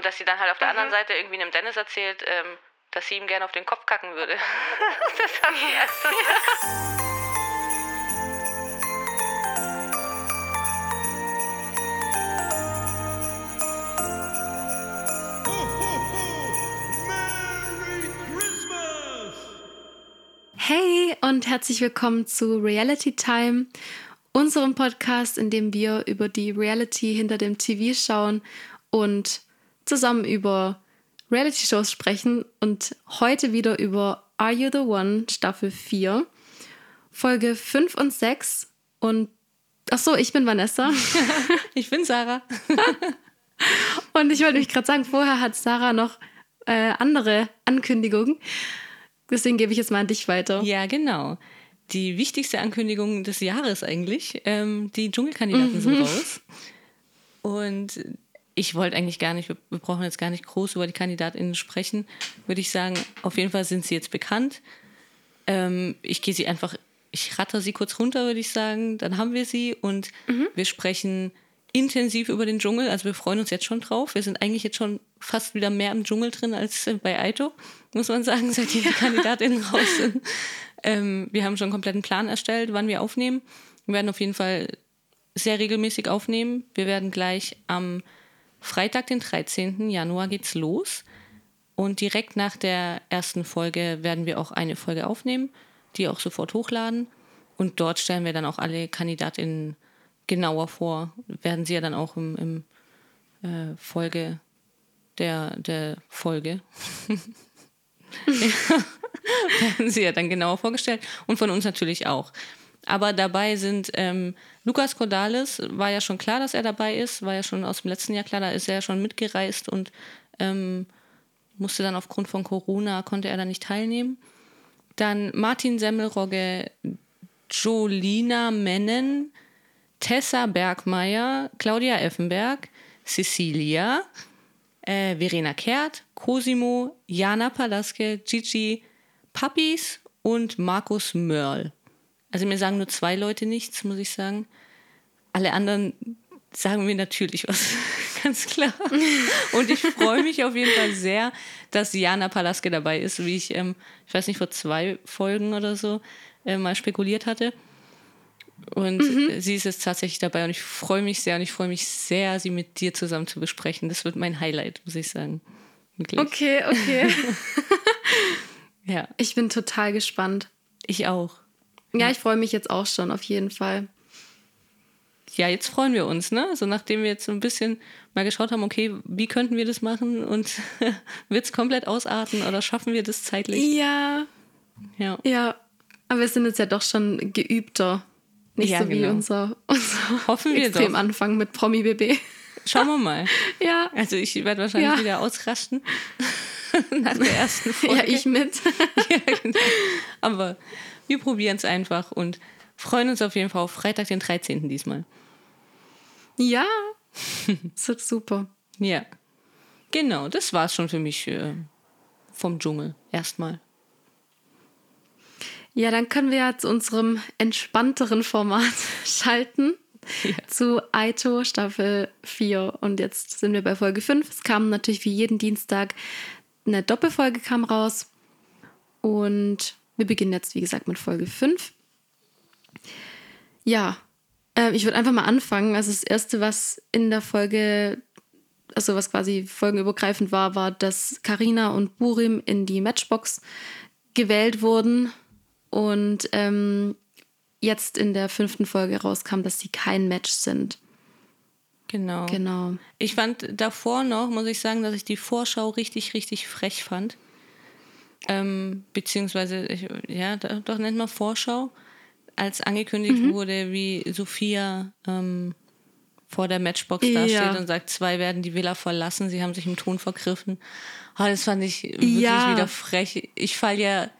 Und dass sie dann halt auf der mhm. anderen Seite irgendwie einem Dennis erzählt, ähm, dass sie ihm gerne auf den Kopf kacken würde. das fand ich erst so. Hey und herzlich willkommen zu Reality Time, unserem Podcast, in dem wir über die Reality hinter dem TV schauen und zusammen über Reality-Shows sprechen und heute wieder über Are You the One Staffel 4, Folge 5 und 6 und ach so, ich bin Vanessa. ich bin Sarah. und ich wollte mich gerade sagen, vorher hat Sarah noch äh, andere Ankündigungen. Deswegen gebe ich jetzt mal an dich weiter. Ja, genau. Die wichtigste Ankündigung des Jahres eigentlich. Ähm, die Dschungelkandidaten mhm. sind raus. Und ich wollte eigentlich gar nicht, wir, brauchen jetzt gar nicht groß über die KandidatInnen sprechen, würde ich sagen. Auf jeden Fall sind sie jetzt bekannt. Ähm, ich gehe sie einfach, ich ratter sie kurz runter, würde ich sagen. Dann haben wir sie und mhm. wir sprechen intensiv über den Dschungel. Also wir freuen uns jetzt schon drauf. Wir sind eigentlich jetzt schon fast wieder mehr im Dschungel drin als bei Aito, muss man sagen, seit die KandidatInnen raus sind. Ähm, wir haben schon einen kompletten Plan erstellt, wann wir aufnehmen. Wir werden auf jeden Fall sehr regelmäßig aufnehmen. Wir werden gleich am Freitag, den 13. Januar geht's los. Und direkt nach der ersten Folge werden wir auch eine Folge aufnehmen, die auch sofort hochladen. Und dort stellen wir dann auch alle KandidatInnen genauer vor. Werden sie ja dann auch im, im äh, Folge der, der Folge. werden sie ja dann genauer vorgestellt und von uns natürlich auch. Aber dabei sind ähm, Lukas Cordalis, war ja schon klar, dass er dabei ist, war ja schon aus dem letzten Jahr klar, da ist er ja schon mitgereist und ähm, musste dann aufgrund von Corona, konnte er da nicht teilnehmen. Dann Martin Semmelrogge, Jolina Mennen, Tessa Bergmeier, Claudia Effenberg, Cecilia, äh, Verena Kehrt, Cosimo, Jana Palaske, Gigi, Papis und Markus Mörl. Also mir sagen nur zwei Leute nichts, muss ich sagen. Alle anderen sagen mir natürlich was, ganz klar. Und ich freue mich auf jeden Fall sehr, dass Jana Palaske dabei ist, wie ich, ähm, ich weiß nicht, vor zwei Folgen oder so äh, mal spekuliert hatte. Und mhm. sie ist jetzt tatsächlich dabei und ich freue mich sehr und ich freue mich sehr, sie mit dir zusammen zu besprechen. Das wird mein Highlight, muss ich sagen. Wirklich. Okay, okay. ja. Ich bin total gespannt. Ich auch. Ja, ich freue mich jetzt auch schon, auf jeden Fall. Ja, jetzt freuen wir uns, ne? So nachdem wir jetzt so ein bisschen mal geschaut haben, okay, wie könnten wir das machen und wird es komplett ausarten oder schaffen wir das zeitlich? Ja. Ja. Ja. Aber wir sind jetzt ja doch schon geübter nicht ja, so genau. wie unser, unser Hoffen wir extrem doch. Anfang mit Promi BB. Schauen wir mal. ja. Also ich werde wahrscheinlich ja. wieder ausrasten nach der ersten Folge. Ja, ich mit. ja, genau. Aber wir probieren es einfach und freuen uns auf jeden Fall auf Freitag, den 13. diesmal. Ja, das wird super. Ja, genau, das war es schon für mich äh, vom Dschungel erstmal. Ja, dann können wir ja zu unserem entspannteren Format schalten. Ja. Zu Aito Staffel 4. Und jetzt sind wir bei Folge 5. Es kam natürlich wie jeden Dienstag eine Doppelfolge kam raus. Und wir beginnen jetzt, wie gesagt, mit Folge 5. Ja, äh, ich würde einfach mal anfangen. Also das Erste, was in der Folge, also was quasi folgenübergreifend war, war, dass Karina und Burim in die Matchbox gewählt wurden und ähm, jetzt in der fünften Folge rauskam, dass sie kein Match sind. Genau. Genau. Ich fand davor noch, muss ich sagen, dass ich die Vorschau richtig, richtig frech fand. Ähm, beziehungsweise, ich, ja, doch nennt man Vorschau, als angekündigt mhm. wurde, wie Sophia ähm, vor der Matchbox ja. dasteht und sagt, zwei werden die Villa verlassen, sie haben sich im Ton vergriffen. Oh, das fand ich wirklich ja. wieder frech. Ich falle ja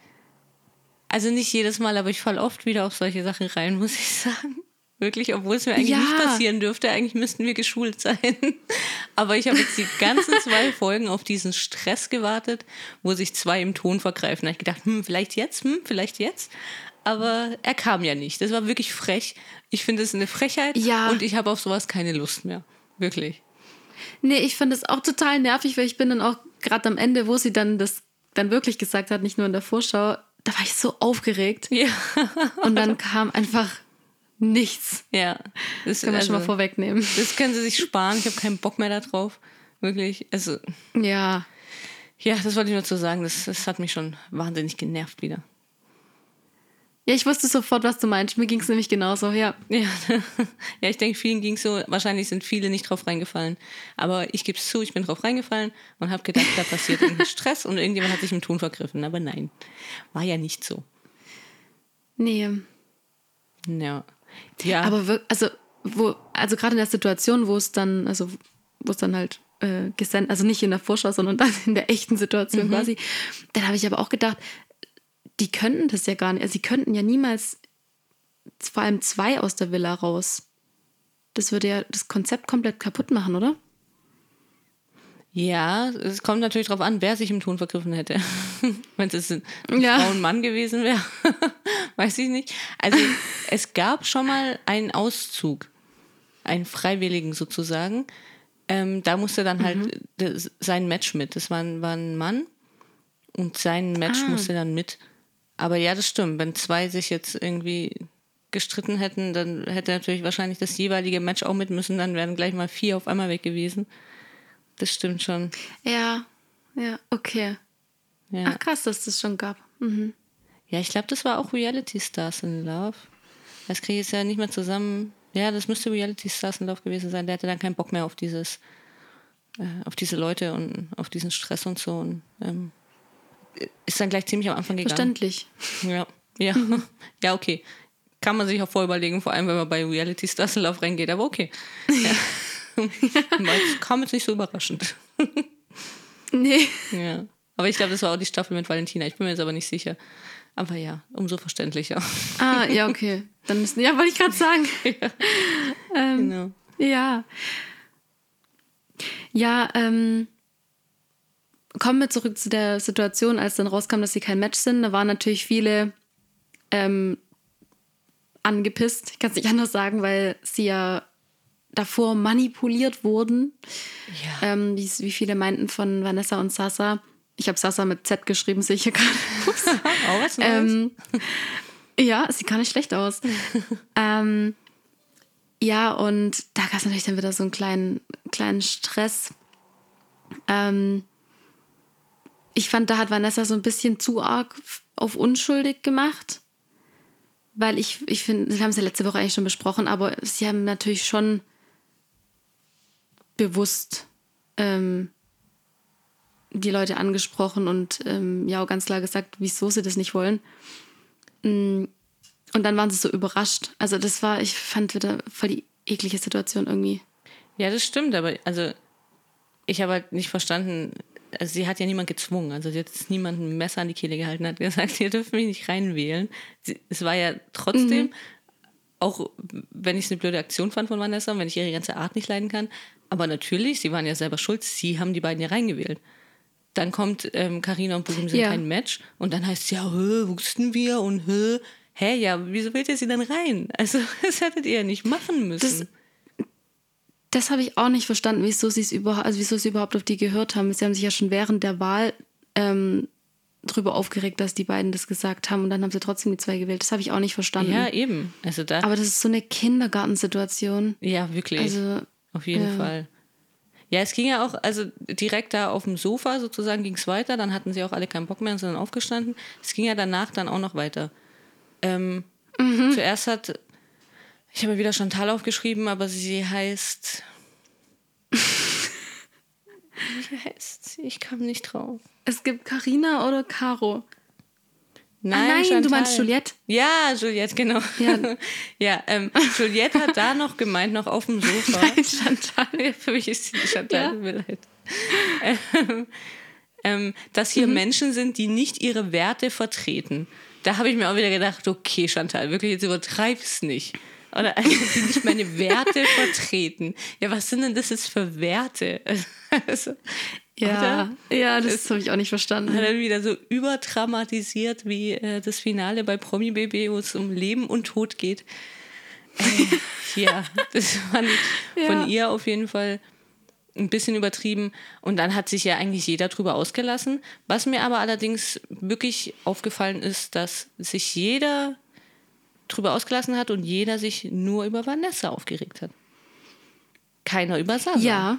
also nicht jedes Mal, aber ich falle oft wieder auf solche Sachen rein, muss ich sagen. Wirklich, obwohl es mir eigentlich ja. nicht passieren dürfte. Eigentlich müssten wir geschult sein. Aber ich habe jetzt die ganzen zwei Folgen auf diesen Stress gewartet, wo sich zwei im Ton vergreifen. Da habe ich gedacht, hm, vielleicht jetzt, hm, vielleicht jetzt. Aber er kam ja nicht. Das war wirklich frech. Ich finde es eine Frechheit ja. und ich habe auf sowas keine Lust mehr. Wirklich. Nee, ich fand das auch total nervig, weil ich bin dann auch gerade am Ende, wo sie dann das dann wirklich gesagt hat, nicht nur in der Vorschau, da war ich so aufgeregt. Ja. Und dann kam einfach nichts. Ja. Das können wir also, schon mal vorwegnehmen. Das können sie sich sparen. Ich habe keinen Bock mehr darauf. Wirklich. Also. Ja. Ja, das wollte ich nur zu sagen. Das, das hat mich schon wahnsinnig genervt wieder. Ja, ich wusste sofort, was du meinst. Mir ging es nämlich genauso, ja. Ja, ja ich denke, vielen ging es so. Wahrscheinlich sind viele nicht drauf reingefallen. Aber ich gebe es zu, ich bin drauf reingefallen und habe gedacht, da passiert irgendein Stress und irgendjemand hat sich im Ton vergriffen. Aber nein, war ja nicht so. Nee. Ja. Ja. Aber also, wo, also gerade in der Situation, wo es dann, also wo es dann halt äh, gesendet, also nicht in der Vorschau, sondern dann in der echten Situation mhm. quasi, dann habe ich aber auch gedacht, die könnten das ja gar nicht. Also sie könnten ja niemals vor allem zwei aus der Villa raus. Das würde ja das Konzept komplett kaputt machen, oder? Ja, es kommt natürlich darauf an, wer sich im Ton vergriffen hätte. Wenn es ein ja. Frau und Mann gewesen wäre, weiß ich nicht. Also es gab schon mal einen Auszug, einen Freiwilligen sozusagen. Ähm, da musste dann halt mhm. sein Match mit. Das war, war ein Mann und sein Match ah. musste dann mit. Aber ja, das stimmt. Wenn zwei sich jetzt irgendwie gestritten hätten, dann hätte natürlich wahrscheinlich das jeweilige Match auch mit müssen. Dann wären gleich mal vier auf einmal weg gewesen. Das stimmt schon. Ja, ja, okay. Ja. Ach krass, dass das schon gab. Mhm. Ja, ich glaube, das war auch Reality Stars in Love. Das kriege ich jetzt ja nicht mehr zusammen. Ja, das müsste Reality Stars in Love gewesen sein. Der hatte dann keinen Bock mehr auf dieses, äh, auf diese Leute und auf diesen Stress und so. Und ähm, ist dann gleich ziemlich am Anfang gegangen. Verständlich. Ja, ja. ja, okay. Kann man sich auch vorüberlegen, vor allem wenn man bei Reality Stars in Love reingeht, aber okay. Ja. das kam jetzt nicht so überraschend. nee. Ja. Aber ich glaube, das war auch die Staffel mit Valentina. Ich bin mir jetzt aber nicht sicher. Aber ja, umso verständlicher. Ah, ja, okay. Dann ist, ja, wollte ich gerade sagen. ja. Ähm, genau. Ja. Ja, ähm, kommen wir zurück zu der Situation, als dann rauskam, dass sie kein Match sind. Da waren natürlich viele ähm, angepisst. Ich kann es nicht anders sagen, weil sie ja davor manipuliert wurden. Ja. Ähm, wie, wie, viele meinten von Vanessa und Sasa. Ich habe Sasa mit Z geschrieben, sehe ich hier gerade. oh, was ähm, ja, sieht gar nicht schlecht aus. ähm, ja, und da gab es natürlich dann wieder so einen kleinen, kleinen Stress. Ähm, ich fand, da hat Vanessa so ein bisschen zu arg auf unschuldig gemacht. Weil ich, ich finde, wir haben es ja letzte Woche eigentlich schon besprochen, aber sie haben natürlich schon bewusst ähm, die Leute angesprochen und ähm, ja auch ganz klar gesagt, wieso sie das nicht wollen. Mm, und dann waren sie so überrascht. Also das war, ich fand wieder voll die eklige Situation irgendwie. Ja, das stimmt, aber also ich habe halt nicht verstanden, also sie hat ja niemand gezwungen. Also sie hat jetzt niemanden ein Messer an die Kehle gehalten, hat gesagt, ihr dürft mich nicht reinwählen. Sie, es war ja trotzdem, mhm. auch wenn ich es eine blöde Aktion fand von Vanessa und wenn ich ihre ganze Art nicht leiden kann, aber natürlich, sie waren ja selber schuld, sie haben die beiden ja reingewählt. Dann kommt Karina ähm, und Bulim sind ja. kein Match und dann heißt es ja, wussten wir und hä, hä, ja, wieso wählt ihr sie dann rein? Also das hättet ihr ja nicht machen müssen. Das das habe ich auch nicht verstanden, wieso sie es überhaupt, also wieso sie überhaupt auf die gehört haben. Sie haben sich ja schon während der Wahl ähm, drüber aufgeregt, dass die beiden das gesagt haben und dann haben sie trotzdem die zwei gewählt. Das habe ich auch nicht verstanden. Ja, eben. Also da Aber das ist so eine Kindergartensituation. Ja, wirklich. Also, auf jeden ja. Fall. Ja, es ging ja auch, also direkt da auf dem Sofa sozusagen ging es weiter, dann hatten sie auch alle keinen Bock mehr und sind dann aufgestanden. Es ging ja danach dann auch noch weiter. Ähm, mhm. Zuerst hat ich habe wieder Chantal aufgeschrieben, aber sie heißt. Wie heißt sie? Ich kam nicht drauf. Es gibt Karina oder Caro. Nein, ah, nein du meinst Juliette? Ja, Juliette, genau. Ja, ja ähm, Juliette hat da noch gemeint, noch auf dem Sofa. Nein, Chantal. Für mich ist sie Chantal, ja. mir leid. Ähm, ähm, dass hier mhm. Menschen sind, die nicht ihre Werte vertreten. Da habe ich mir auch wieder gedacht, okay, Chantal, wirklich, jetzt übertreib's nicht. Oder die nicht meine Werte vertreten. Ja, was sind denn das jetzt für Werte? Also, ja, ja, das, habe ich auch nicht verstanden. Hat er wieder so überdramatisiert wie äh, das Finale bei Promi BB, wo es um Leben und Tod geht. Äh, ja, das fand ich ja. von ihr auf jeden Fall ein bisschen übertrieben. Und dann hat sich ja eigentlich jeder drüber ausgelassen. Was mir aber allerdings wirklich aufgefallen ist, dass sich jeder drüber ausgelassen hat und jeder sich nur über Vanessa aufgeregt hat. Keiner über Sasa. Ja.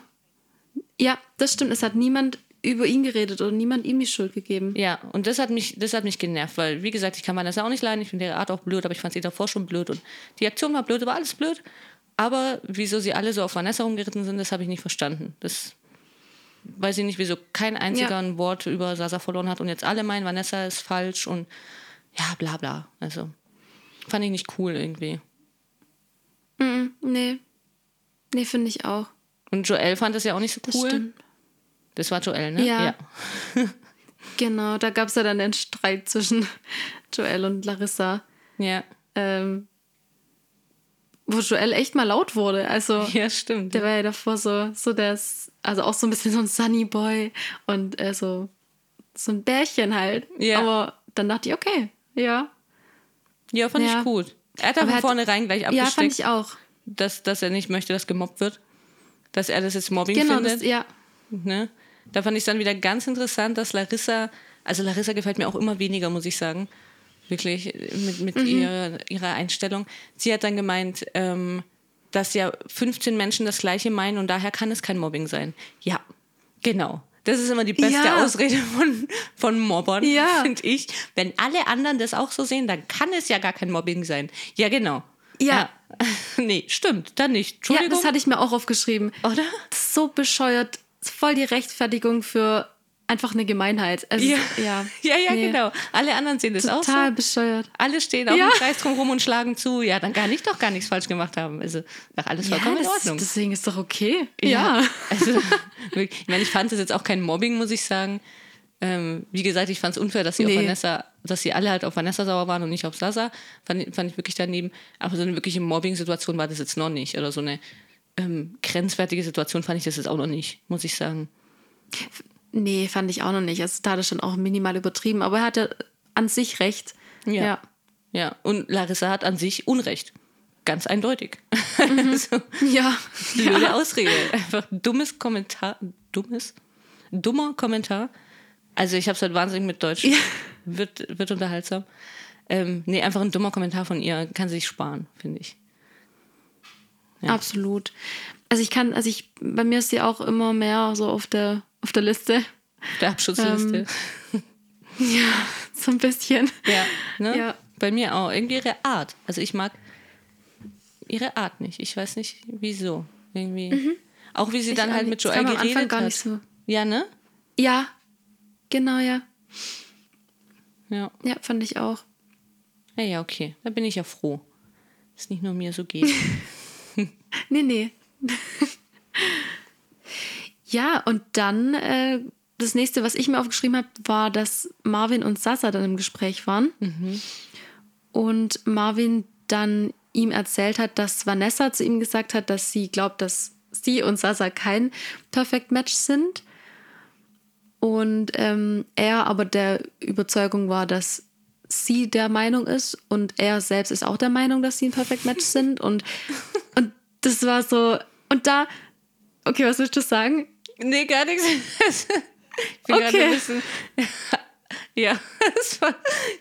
Ja, das stimmt. Es hat niemand über ihn geredet oder niemand ihm die Schuld gegeben. Ja, und das hat mich, das hat mich genervt, weil, wie gesagt, ich kann Vanessa auch nicht leiden, ich finde ihre Art auch blöd, aber ich fand sie davor schon blöd und die Aktion war blöd, war alles blöd. Aber wieso sie alle so auf Vanessa rumgeritten sind, das habe ich nicht verstanden. Das weiß ich nicht, wieso kein einziger Ja. ein Wort über Sasa verloren hat und jetzt alle meinen, Vanessa ist falsch und ja, bla bla. Also, fand ich nicht cool irgendwie. Mhm, nee. Nee, finde ich auch. Und Joel fand das ja auch nicht so Das cool. stimmt. Das war Joel, ne? Ja. Genau, da gab es ja dann den Streit zwischen Joel und Larissa, Ja, ähm, wo Joel echt mal laut wurde. Also ja stimmt. der war ja davor so, so das, also auch so ein bisschen so ein Sunny Boy und äh, so, so ein Bärchen halt. Ja. Aber dann dachte ich, okay, ja. Ja, fand Ja. ich gut. Er hat Aber er hat- vornherein gleich Ja, fand abgesteckt, ich auch. dass, dass er nicht möchte, dass gemobbt wird. Dass er das jetzt Mobbing Genau, findet. das, ja. Ne? Da fand ich dann wieder ganz interessant, dass Larissa, also Larissa gefällt mir auch immer weniger, muss ich sagen. Wirklich, mit, mit Mhm. ihrer, ihrer Einstellung. Sie hat dann gemeint, ähm, dass ja 15 Menschen das Gleiche meinen und daher kann es kein Mobbing sein. Ja, genau. Das ist immer die beste Ja. Ausrede von, von Mobbern, Ja. finde ich. Wenn alle anderen das auch so sehen, dann kann es ja gar kein Mobbing sein. Ja, genau. Ja. nee, stimmt, dann nicht. Ja, Entschuldigung. das hatte ich mir auch aufgeschrieben. Oder? So bescheuert. Voll die Rechtfertigung für einfach eine Gemeinheit. Also, Ja, ja. ja, ja Nee. genau. Alle anderen sehen das auch so. Total bescheuert. Alle stehen auf Ja. dem Kreis drum rum und schlagen zu. Ja, dann kann ich doch gar nichts falsch gemacht haben. Also, doch alles vollkommen in Ordnung. deswegen ist doch okay. Ja. Also, wirklich, ich meine, ich fand das jetzt auch kein Mobbing, muss ich sagen. Ähm, wie gesagt, ich fand es unfair, dass sie Nee. auf Vanessa, dass sie alle halt auf Vanessa sauer waren und nicht auf Sasa. Fand, ich- fand ich wirklich daneben. Aber so eine wirkliche Mobbing-Situation war das jetzt noch nicht. Oder so eine ähm, grenzwertige Situation fand ich das jetzt auch noch nicht, muss ich sagen. Nee, fand ich auch noch nicht. Also da hat er schon auch minimal übertrieben, aber er hatte an sich recht. Ja. Ja. Ja, und Larissa hat an sich Unrecht. Ganz eindeutig. Mhm. so, Ja. blöde Ausrede. Einfach dummes Kommentar. Dummes? Dummer Kommentar. Also ich habe es halt wahnsinnig mit Deutsch. Ja. Wird, wird unterhaltsam. Ähm, nee, einfach ein dummer Kommentar von ihr. Kann sie sich sparen, finde ich. Ja. Absolut. Also ich kann, also ich, bei mir ist sie auch immer mehr so auf der, auf der Liste. Der Abschutzliste. Ja, so ein bisschen. ja, ne? Ja. Bei mir auch. Irgendwie ihre Art. Also ich mag ihre Art nicht. Ich weiß nicht, wieso. Irgendwie. Auch wie sie dann Mhm. Ich halt auch mit Joel geredet gar hat. nicht so. Ja, ne? Ja, genau, ja. Ja. Ja, fand ich auch. Ja, ja, okay. Da bin ich ja froh. Dass es nicht nur mir so geht. Nee, nee. ja, und dann äh, das nächste, was ich mir aufgeschrieben habe, war, dass Marvin und Sasa dann im Gespräch waren. Und Marvin dann ihm erzählt hat, dass Vanessa zu ihm gesagt hat, dass sie glaubt, dass sie und Sasa kein Perfect Match sind. Und ähm, er aber der Überzeugung war, dass sie der Meinung ist und er selbst ist auch der Meinung, dass sie ein Perfect Match sind. Und, und das war so. Und da. Okay, was willst du sagen? nee, gar nichts. ich bin Okay. gerade ein bisschen. ja, das war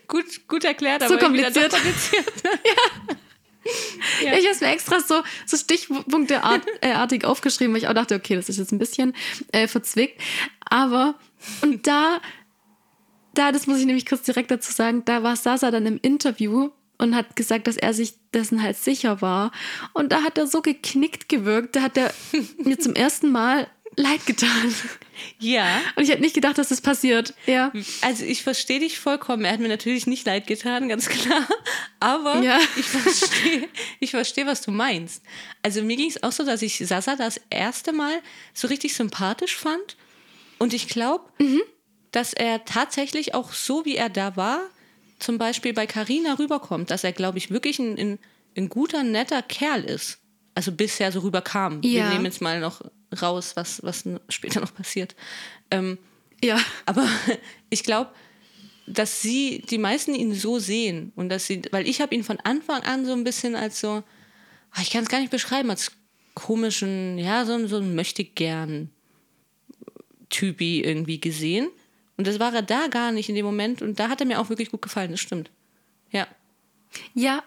gut, gut erklärt, So aber doch kompliziert. kompliziert. Ja. Ich habe es mir extra so, so stichpunkteartig aufgeschrieben, weil ich auch dachte, okay, das ist jetzt ein bisschen äh, verzwickt. Aber, und da, da, das muss ich nämlich kurz direkt dazu sagen, da war Sasa dann im Interview und hat gesagt, dass er sich dessen halt sicher war. Und da hat er so geknickt gewirkt, da hat er mir zum ersten Mal leid getan. Ja. Und ich hätte nicht gedacht, dass das passiert. Ja. Also ich verstehe dich vollkommen. Er hat mir natürlich nicht leid getan, ganz klar. Aber Ja. ich verstehe, ich verstehe, was du meinst. Also mir ging es auch so, dass ich Sasa das erste Mal so richtig sympathisch fand. Und ich glaube, dass er tatsächlich auch so, wie er da war, zum Beispiel bei Carina rüberkommt, dass er, glaube ich, wirklich ein, ein, ein guter, netter Kerl ist. Also bisher so rüberkam. Wir Ja. nehmen jetzt mal noch raus, was, was später noch passiert. Ähm, Ja. aber ich glaube, dass sie, die meisten ihn so sehen und dass sie, weil ich habe ihn von Anfang an so ein bisschen als so, ah, ich kann es gar nicht beschreiben, als komischen, ja, so, so ein möchte gern Typi irgendwie gesehen. Und das war er da gar nicht in dem Moment. Und da hat er mir auch wirklich gut gefallen, das stimmt. Ja. Ja,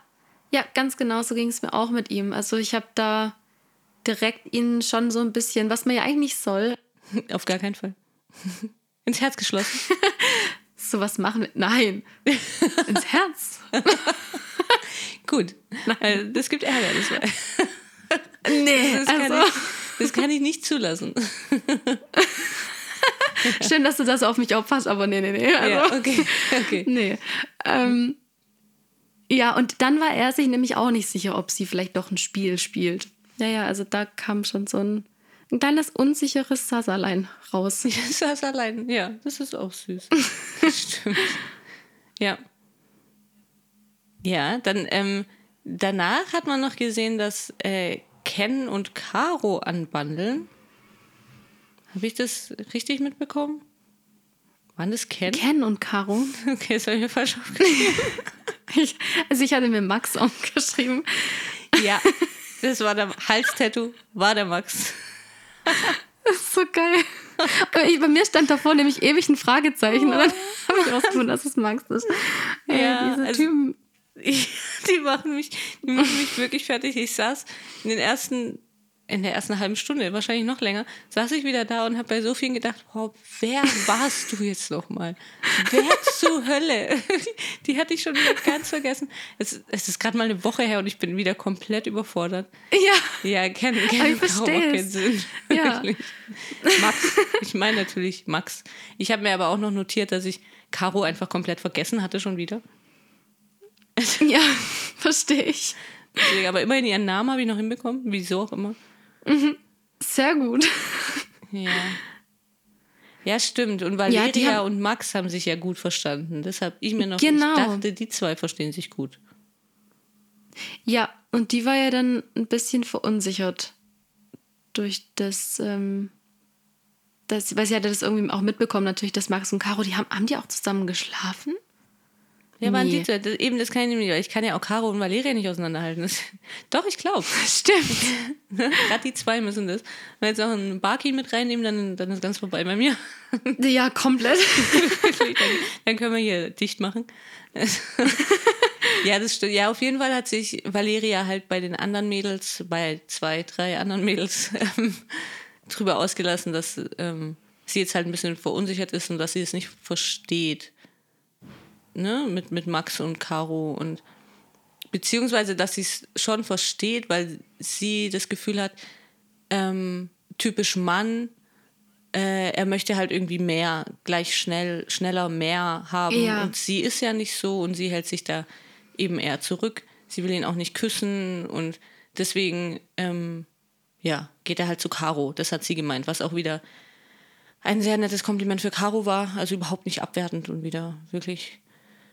ja, ganz genau so ging es mir auch mit ihm. Also ich habe da direkt ihn schon so ein bisschen, was man ja eigentlich soll. Auf gar keinen Fall. Ins Herz geschlossen. so was machen wir. Nein. Ins Herz. Gut. Nein. Das gibt Ärger. Das war nee, das kann, also. ich, das kann ich nicht zulassen. Schön, dass du das auf mich aufpasst, aber nee, nee, nee. Also, ja, okay. okay. Nee. Ähm, ja, und dann war er sich nämlich auch nicht sicher, ob sie vielleicht doch ein Spiel spielt. Ja, ja, also da kam schon so ein, ein kleines unsicheres Sasserlein raus. Sasserlein, ja, das ist auch süß. Stimmt. Ja. Ja, dann ähm, danach hat man noch gesehen, dass äh, Ken und Caro anbandeln. Habe ich das richtig mitbekommen? Waren das Ken? Ken und Caro. Okay, das habe ich mir falsch aufgeschrieben. ich, also ich hatte mir Max aufgeschrieben. Ja, das war der Halstattoo, war der Max. Das ist so geil. Ich, bei mir stand davor nämlich ewig ein Fragezeichen. Oh. Und dann habe ich rausgefunden, dass es Max ist. Ja, diese also, Typen. Ich, die, machen mich, die machen mich wirklich fertig. Ich saß in den ersten in der ersten halben Stunde, wahrscheinlich noch länger, saß ich wieder da und habe bei so vielen gedacht, wow, wer warst du jetzt nochmal? Wer zur Hölle? Die hatte ich schon wieder ganz vergessen. Es, es ist gerade mal eine Woche her und ich bin wieder komplett überfordert. Ja. Ja, kennen kenn, ich verstehe. Ja. Max, ich meine natürlich Max. Ich habe mir aber auch noch notiert, dass ich Caro einfach komplett vergessen hatte schon wieder. Ja, verstehe ich. Aber immerhin ihren Namen habe ich noch hinbekommen, wieso auch immer. Mhm. Sehr gut. Ja. Ja, stimmt. Und Valeria ja, haben... und Max haben sich ja gut verstanden. Deshalb ich mir noch genau. ich dachte, die zwei verstehen sich gut. Ja, und die war ja dann ein bisschen verunsichert durch das, ähm, das weil sie hatte das irgendwie auch mitbekommen, natürlich, dass Max und Caro, die haben, haben die auch zusammen geschlafen? Ja, waren die zwei. Das, eben, das kann ich nicht. Ich kann ja auch Caro und Valeria nicht auseinanderhalten. Das, doch, ich glaube. Stimmt. Gerade die zwei müssen das. Wenn wir jetzt auch einen Barkey mit reinnehmen, dann, dann ist ganz vorbei bei mir. Ja, komplett. dann, dann können wir hier dicht machen. ja, das stimmt. Ja, auf jeden Fall hat sich Valeria halt bei den anderen Mädels, bei zwei, drei anderen Mädels, ähm, drüber ausgelassen, dass ähm, sie jetzt halt ein bisschen verunsichert ist und dass sie es nicht versteht ne, mit, mit Max und Caro und beziehungsweise, dass sie es schon versteht, weil sie das Gefühl hat, ähm, typisch Mann, äh, er möchte halt irgendwie mehr, gleich schnell, schneller mehr haben. Ja. Und sie ist ja nicht so und sie hält sich da eben eher zurück. Sie will ihn auch nicht küssen und deswegen, ähm, ja, geht er halt zu Caro. Das hat sie gemeint, was auch wieder ein sehr nettes Kompliment für Caro war. Also überhaupt nicht abwertend und wieder wirklich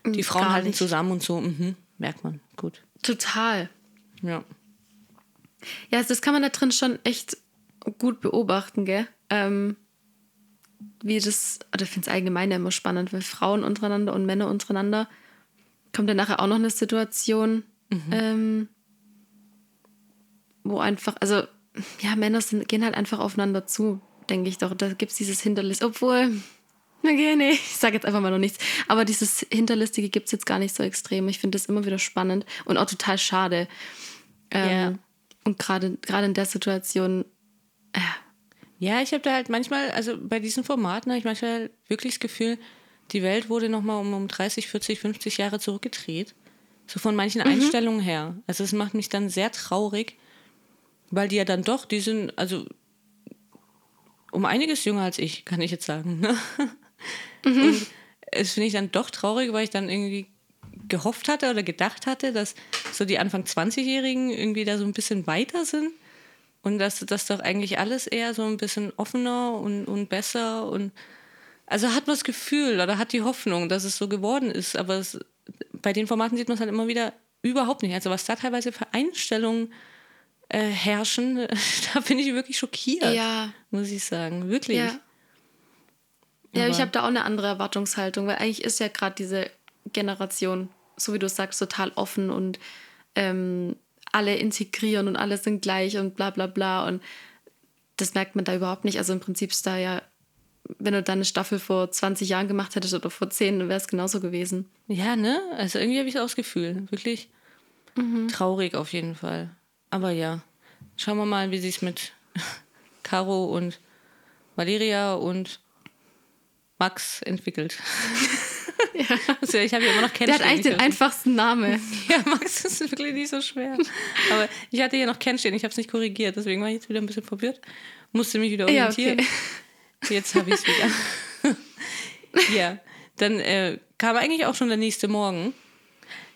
die Frauen halten nicht. zusammen und so, mhm, merkt man, gut. Total. Ja. Ja, das kann man da drin schon echt gut beobachten, gell? Ähm, wie das, oder ich finde es allgemein ja immer spannend, weil Frauen untereinander und Männer untereinander kommt dann nachher auch noch eine Situation, mhm. ähm, wo einfach, also ja, Männer sind, gehen halt einfach aufeinander zu, denke ich doch. Da gibt es dieses Hindernis, obwohl Okay, nee, ich sage jetzt einfach mal noch nichts. Aber dieses Hinterlistige gibt es jetzt gar nicht so extrem. Ich finde das immer wieder spannend und auch total schade. Ähm, yeah. Und gerade in der Situation. Äh. Ja, ich habe da halt manchmal, also bei diesen Formaten habe ich manchmal wirklich das Gefühl, die Welt wurde nochmal um, um 30, 40, 50 Jahre zurückgedreht. So von manchen mhm. Einstellungen her. Also es macht mich dann sehr traurig, weil die ja dann doch, die sind, also um einiges jünger als ich, kann ich jetzt sagen. Mhm. Und es finde ich dann doch traurig, weil ich dann irgendwie gehofft hatte oder gedacht hatte, dass so die Anfang 20-Jährigen irgendwie da so ein bisschen weiter sind und dass das doch eigentlich alles eher so ein bisschen offener und, und besser und also hat man das Gefühl oder hat die Hoffnung, dass es so geworden ist, aber es, bei den Formaten sieht man es halt immer wieder überhaupt nicht. Also was da teilweise für Einstellungen äh, herrschen, da bin ich wirklich schockiert, ja. muss ich sagen, wirklich. Ja. Ja, ich habe da auch eine andere Erwartungshaltung, weil eigentlich ist ja gerade diese Generation, so wie du sagst, total offen und ähm, alle integrieren und alle sind gleich und bla bla bla. Und das merkt man da überhaupt nicht. Also im Prinzip ist da ja, wenn du da eine Staffel vor 20 Jahren gemacht hättest oder vor 10, dann wäre es genauso gewesen. Ja, ne? Also irgendwie habe ich auch das Gefühl. Wirklich Mhm. traurig auf jeden Fall. Aber ja, schauen wir mal, wie sie es mit Caro und Valeria und Max entwickelt. Also ich habe ja immer noch Ken Der hat eigentlich den einfachsten Namen. Ja, Max ist wirklich nicht so schwer. Aber ich hatte hier noch Ken stehen, ich habe es nicht korrigiert, deswegen war ich jetzt wieder ein bisschen verwirrt. Musste mich wieder Ja, orientieren. okay. Jetzt habe ich es wieder. ja, dann äh, kam eigentlich auch schon der nächste Morgen.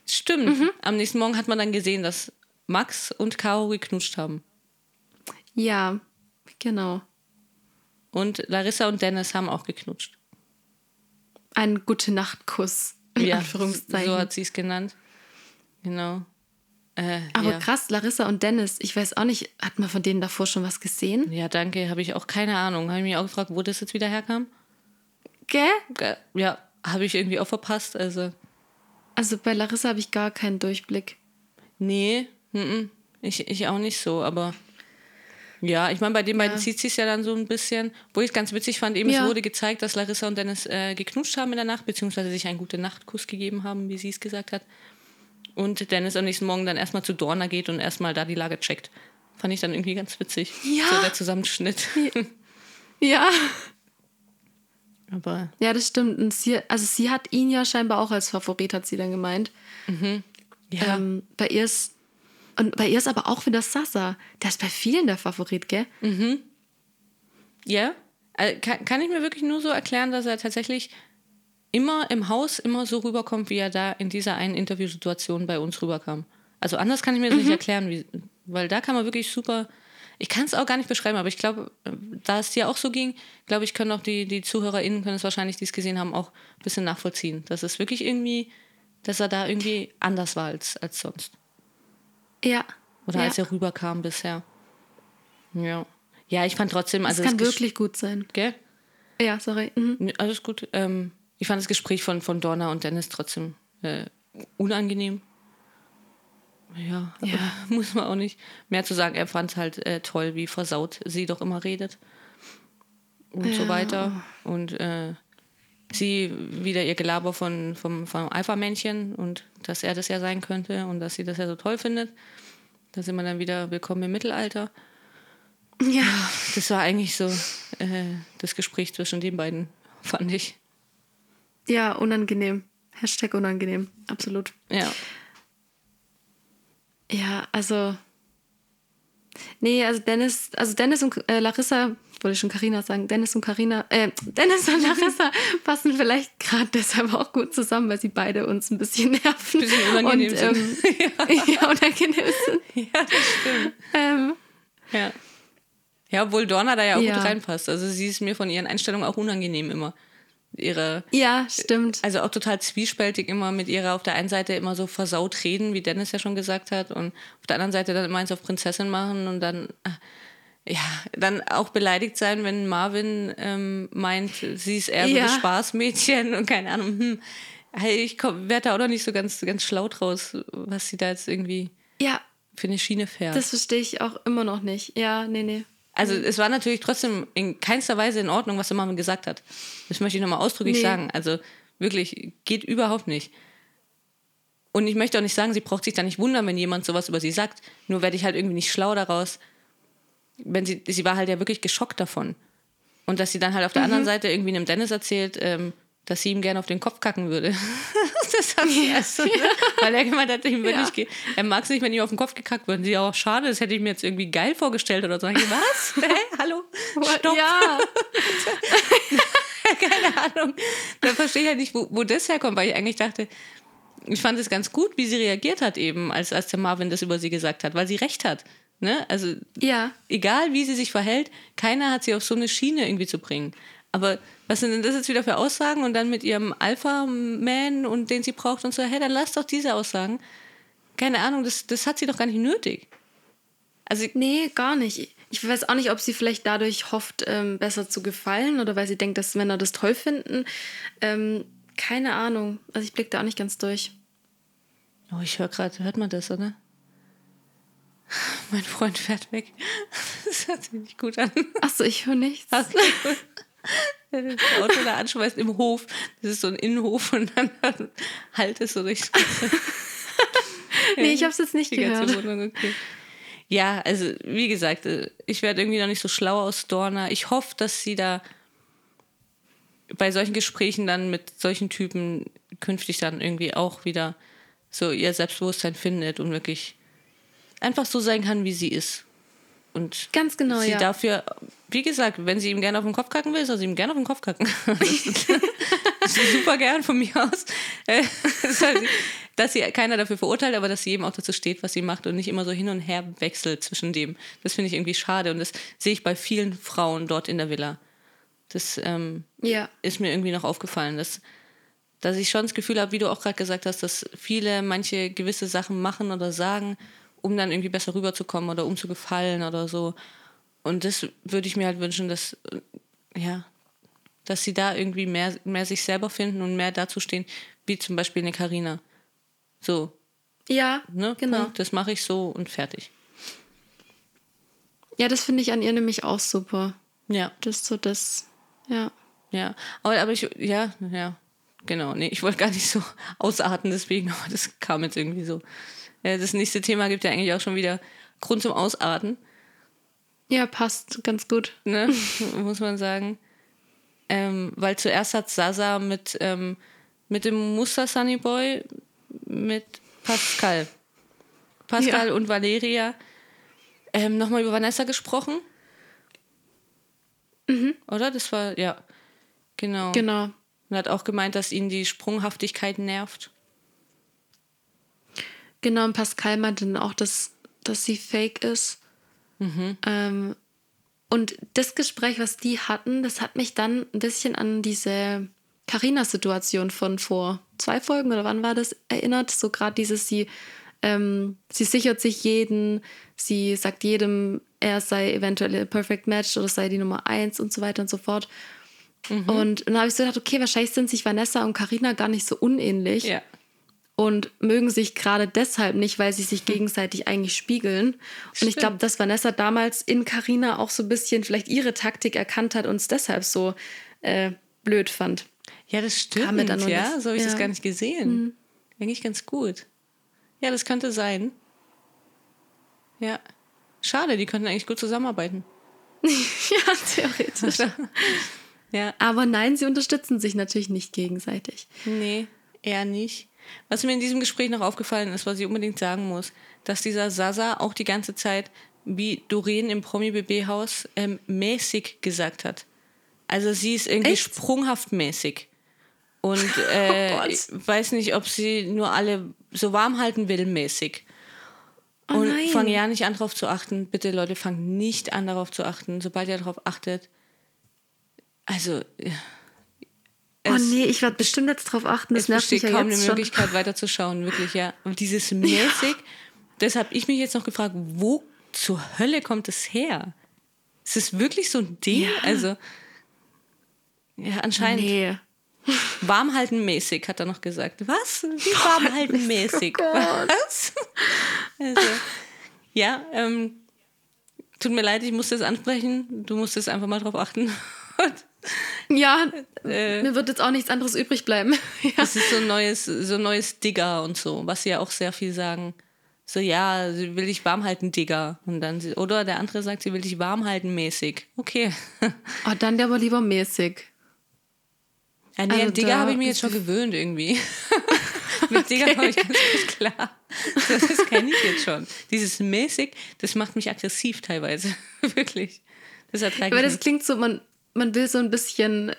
Stimmt, Mhm. am nächsten Morgen hat man dann gesehen, dass Max und Caro geknutscht haben. Ja, genau. Und Larissa und Dennis haben auch geknutscht. Ein Gute-Nacht-Kuss. In Ja, Anführungszeichen. so hat sie es genannt. Genau. Äh, Aber ja. krass, Larissa und Dennis, ich weiß auch nicht, hat man von denen davor schon was gesehen? Ja, danke, habe ich auch keine Ahnung. Habe ich mich auch gefragt, wo das jetzt wieder herkam. Gell? Ge- Ja, habe ich irgendwie auch verpasst. Also, Also bei Larissa habe ich gar keinen Durchblick. nee, mhm, ich, ich auch nicht so, aber ja, ich meine, bei den beiden Ja. zieht sich ja dann so ein bisschen. Wo ich es ganz witzig fand, eben Ja. es wurde gezeigt, dass Larissa und Dennis äh, geknutscht haben in der Nacht, beziehungsweise sich einen gute Nachtkuss gegeben haben, wie sie es gesagt hat. Und Dennis am nächsten Morgen dann erstmal zu Dorna geht und erstmal da die Lage checkt. Fand ich dann irgendwie ganz witzig. Ja. So der Zusammenschnitt. Ja. aber Ja, das stimmt. Und sie, also sie hat ihn ja scheinbar auch als Favorit, hat sie dann gemeint. ja, Ähm, bei ihr ist. Und bei ihr ist aber auch wieder Sasa. Der ist bei vielen der Favorit, gell? Ja, also kann, kann ich mir wirklich nur so erklären, dass er tatsächlich immer im Haus immer so rüberkommt, wie er da in dieser einen Interviewsituation bei uns rüberkam. Also anders kann ich mir das nicht erklären, wie, weil da kann man wirklich super. Ich kann es auch gar nicht beschreiben, aber ich glaube, da es dir auch so ging, glaube ich, können auch die, die ZuhörerInnen können es wahrscheinlich, die es gesehen haben, auch ein bisschen nachvollziehen. Dass es wirklich irgendwie, dass er da irgendwie anders war als, als sonst. Ja. Oder ja. als er rüberkam bisher. Ja. Ja, ich fand trotzdem, Das also kann Ges- wirklich gut sein. Gell? Ja, sorry. Mhm. Alles gut. Ähm, ich fand das Gespräch von, von Donna und Dennis trotzdem äh, unangenehm. Ja, aber Ja. muss man auch nicht mehr zu sagen. Er fand es halt äh, toll, wie versaut sie doch immer redet. Und so Ja. weiter. Und äh, sie wieder ihr Gelaber von, vom, vom Alpha-Männchen und dass er das ja sein könnte und dass sie das ja so toll findet. Da sind wir dann wieder willkommen im Mittelalter. Ja. Das war eigentlich so äh, das Gespräch zwischen den beiden, fand ich. Ja, unangenehm. Hashtag unangenehm. Absolut. Ja. Ja, also. Nee, also Dennis, also Dennis und äh, Larissa, wollte ich schon Karina sagen, Dennis und Karina, äh, Dennis und Larissa passen vielleicht gerade deshalb auch gut zusammen, weil sie beide uns ein bisschen nerven. Bisschen unangenehm und, sind. Ähm, ja. unangenehm sind. Ja, das stimmt. Ähm, Ja. Ja, obwohl Dorna da ja auch Ja. gut reinpasst. Also sie ist mir von ihren Einstellungen auch unangenehm immer. Ihre, ja, stimmt. also auch total zwiespältig immer mit ihrer auf der einen Seite immer so versaut reden, wie Dennis ja schon gesagt hat, und auf der anderen Seite dann immer eins auf Prinzessin machen und dann, äh, ja, dann auch beleidigt sein, wenn Marvin ähm, meint, sie ist eher so Ja. das Spaßmädchen und keine Ahnung, hm, hey, ich werde da auch noch nicht so ganz, ganz schlau draus, was sie da jetzt irgendwie Ja, für eine Schiene fährt. das verstehe ich auch immer noch nicht. Ja, nee, nee. Also es war natürlich trotzdem in keinster Weise in Ordnung, was der Marvin gesagt hat. Das möchte ich nochmal ausdrücklich Nee. sagen. Also wirklich, geht überhaupt nicht. Und ich möchte auch nicht sagen, sie braucht sich da nicht wundern, wenn jemand sowas über sie sagt. Nur werde ich halt irgendwie nicht schlau daraus. Wenn sie, sie war halt ja wirklich geschockt davon. Und dass sie dann halt auf der anderen Seite irgendwie einem Dennis erzählt, ähm, dass sie ihm gerne auf den Kopf kacken würde. das hat sie erst so, ne? Weil er gemeint hat, ihm Ja. nicht er mag es nicht, wenn ihm auf den Kopf gekackt wird. Und sie auch, schade, das hätte ich mir jetzt irgendwie geil vorgestellt oder so. Ich, was? Hä? Hallo? Stopp. Ja, Keine Ahnung. Da verstehe ich halt nicht, wo, wo das herkommt, weil ich eigentlich dachte, ich fand es ganz gut, wie sie reagiert hat eben, als, als der Marvin das über sie gesagt hat, weil sie recht hat. Ne? Also ja. egal wie sie sich verhält, keiner hat sie auf so eine Schiene irgendwie zu bringen. Aber was sind denn das jetzt wieder für Aussagen und dann mit ihrem Alpha-Man und den sie braucht und so, hey, dann lass doch diese Aussagen. Keine Ahnung, das, das hat sie doch gar nicht nötig. Also Nee, gar nicht. Ich weiß auch nicht, ob sie vielleicht dadurch hofft, ähm, besser zu gefallen oder weil sie denkt, dass Männer das toll finden. Ähm, keine Ahnung. Also ich blicke da auch nicht ganz durch. Oh, ich höre gerade, hört man das, oder? Mein Freund fährt weg. Das hört sich nicht gut an. Achso, ich höre nichts. Hast du das Auto da anschmeißt im Hof. Das ist so ein Innenhof und dann halt es so richtig. nee, ich habe es jetzt nicht Die ganze gehört. Wohnung, okay. Ja, also wie gesagt, äh, ich werde irgendwie noch nicht so schlau aus Dorna. Ich hoffe, dass sie da bei solchen Gesprächen dann mit solchen Typen künftig dann irgendwie auch wieder so ihr Selbstbewusstsein findet und wirklich einfach so sein kann, wie sie ist. Und Ganz genau, sie ja. dafür, wie gesagt, wenn sie ihm gerne auf den Kopf kacken will, soll sie ihm gerne auf den Kopf kacken. Super gern von mir aus. Dass sie keiner dafür verurteilt, aber dass sie eben auch dazu steht, was sie macht und nicht immer so hin und her wechselt zwischen dem. Das finde ich irgendwie schade und das sehe ich bei vielen Frauen dort in der Villa. Das ähm, Ja. ist mir irgendwie noch aufgefallen, dass, dass ich schon das Gefühl habe, wie du auch gerade gesagt hast, dass viele manche gewisse Sachen machen oder sagen, um dann irgendwie besser rüberzukommen oder um zu gefallen oder so. Und das würde ich mir halt wünschen, dass, äh, ja, dass sie da irgendwie mehr, mehr sich selber finden und mehr dazu stehen, wie zum Beispiel eine Karina. So, Ja, ne? genau. Punkt, das mache ich so und fertig. Ja, das finde ich an ihr nämlich auch super. Ja. Das ist so das, ja. Ja, aber, aber ich, ja, ja, genau. Nee, ich wollte gar nicht so ausarten, deswegen, aber das kam jetzt irgendwie so. Äh, Das nächste Thema gibt ja eigentlich auch schon wieder Grund zum Ausarten, Ja, passt ganz gut. ne? muss man sagen. Ähm, weil zuerst hat Sasa mit, ähm, mit dem Muster Sunny Boy, mit Pascal. Pascal Ja. und Valeria ähm, nochmal über Vanessa gesprochen. Oder? Das war, ja, genau. Genau. Und hat auch gemeint, dass ihn die Sprunghaftigkeit nervt. Genau, und Pascal meinte dann auch, dass, dass sie fake ist. Ähm, und das Gespräch, was die hatten, das hat mich dann ein bisschen an diese Carina-Situation von vor zwei Folgen oder wann war das erinnert. So gerade dieses, sie, ähm, sie sichert sich jeden, sie sagt jedem, er sei eventuell a Perfect Match oder sei die Nummer eins und so weiter und so fort. Und dann habe ich so gedacht, okay, wahrscheinlich sind sich Vanessa und Carina gar nicht so unähnlich Ja. Und mögen sich gerade deshalb nicht, weil sie sich gegenseitig eigentlich spiegeln. Und ich Stimmt. glaube, dass Vanessa damals in Carina auch so ein bisschen vielleicht ihre Taktik erkannt hat und es deshalb so äh, blöd fand. Ja, das stimmt. Dann ja, das- so habe ich das ja. Mhm. gar nicht gesehen. Eigentlich ganz gut. Ja, das könnte sein. Ja. Schade, die könnten eigentlich gut zusammenarbeiten. ja, theoretisch. Ja. Aber nein, sie unterstützen sich natürlich nicht gegenseitig. Nee, eher nicht. Was mir in diesem Gespräch noch aufgefallen ist, was ich unbedingt sagen muss, dass dieser Sasa auch die ganze Zeit, wie Doreen im Promi-BB-Haus, ähm, mäßig gesagt hat. Also sie ist irgendwie Echt? sprunghaft mäßig. Und äh, Oh ich weiß nicht, ob sie nur alle so warm halten will, mäßig. Oh Und nein. fang ja nicht an, darauf zu achten. Bitte, Leute, fangt nicht an, darauf zu achten. Sobald ihr darauf achtet. Also, ja, Oh nee, ich werde bestimmt jetzt drauf achten. Das es nervt mich besteht ja kaum eine schon. Möglichkeit, weiterzuschauen, wirklich, ja. Und dieses mäßig, das habe ich mich jetzt noch gefragt, wo zur Hölle kommt es her? Ist es wirklich so ein Ding? Ja. Also, ja, anscheinend Nee. warmhalten mäßig, hat er noch gesagt. Was? Wie warmhalten mäßig? Was? Also, ja, ähm, tut mir leid, ich musste es ansprechen. Du musstest einfach mal drauf achten. Und, Ja, äh, mir wird jetzt auch nichts anderes übrig bleiben. ja. Das ist so ein neues, so ein neues Digger und so, was sie ja auch sehr viel sagen. So, ja, sie will dich warm halten, Digger. Und dann, oder der andere sagt, sie will dich warm halten, mäßig. Okay. Oh, dann aber lieber mäßig. Ja, nee, Also Digger habe ich mir jetzt schon gewöhnt irgendwie. Mit Digger komme ich ganz gut klar. Das, das kenne ich jetzt schon. Dieses mäßig, das macht mich aggressiv teilweise. Wirklich. Das ertrage Aber das klingt so, man, man will so ein bisschen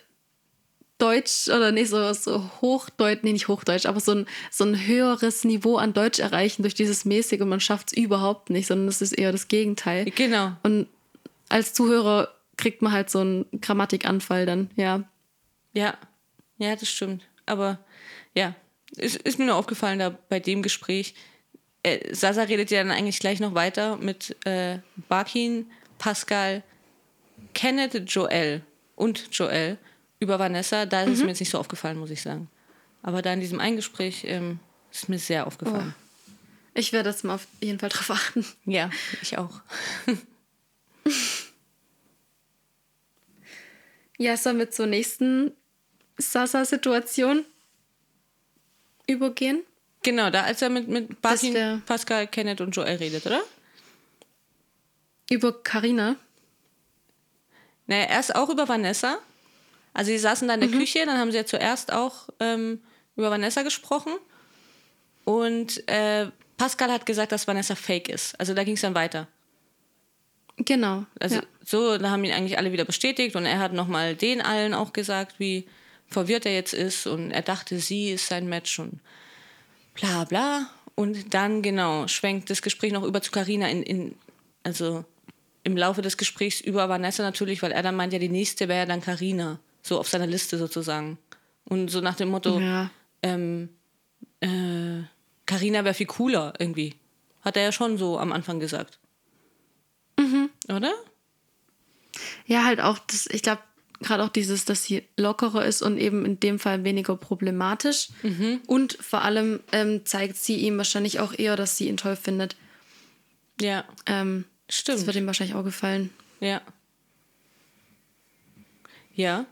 Deutsch oder nee, so, so Hochdeutsch, nee, nicht Hochdeutsch, aber so ein, so ein höheres Niveau an Deutsch erreichen durch dieses mäßig und man schafft es überhaupt nicht, sondern es ist eher das Gegenteil. Genau. Und als Zuhörer kriegt man halt so einen Grammatikanfall dann, ja. Ja, ja, das stimmt. Aber ja, es ist mir nur aufgefallen da bei dem Gespräch. Äh, Sasa redet ja dann eigentlich gleich noch weiter mit äh, Barkin, Pascal, Kenneth, Joel und Joel über Vanessa. Da ist es mir jetzt nicht so aufgefallen, muss ich sagen. Aber da in diesem einen Gespräch ähm, ist mir sehr aufgefallen. Ich werde das mal auf jeden Fall drauf achten. Ja, ich auch. ja, sollen wir zur nächsten Sasa-Situation übergehen? Genau, da als er mit, mit Basin, Pascal, Kenneth und Joel redet, oder? Über Karina. Naja, erst auch über Vanessa. Also sie saßen da in der mhm. Küche, dann haben sie ja zuerst auch ähm, über Vanessa gesprochen. Und äh, Pascal hat gesagt, dass Vanessa fake ist. Also da ging es dann weiter. Genau. Also ja. so, da haben ihn eigentlich alle wieder bestätigt und er hat nochmal den allen auch gesagt, wie verwirrt er jetzt ist und er dachte, sie ist sein Match und bla bla. Und dann, genau, schwenkt das Gespräch noch über zu Carina in, in, also im Laufe des Gesprächs über Vanessa natürlich, weil er dann meint, ja, die nächste wäre dann Carina, so auf seiner Liste sozusagen. Und so nach dem Motto, ja. ähm, äh, Carina wäre viel cooler irgendwie. Hat er ja schon so am Anfang gesagt. Mhm. Oder? Ja, halt auch, das, ich glaube, gerade auch dieses, dass sie lockerer ist und eben in dem Fall weniger problematisch. Mhm. Und vor allem ähm, zeigt sie ihm wahrscheinlich auch eher, dass sie ihn toll findet. Ja. Ähm, Stimmt. Das wird ihm wahrscheinlich auch gefallen. Ja. Ja.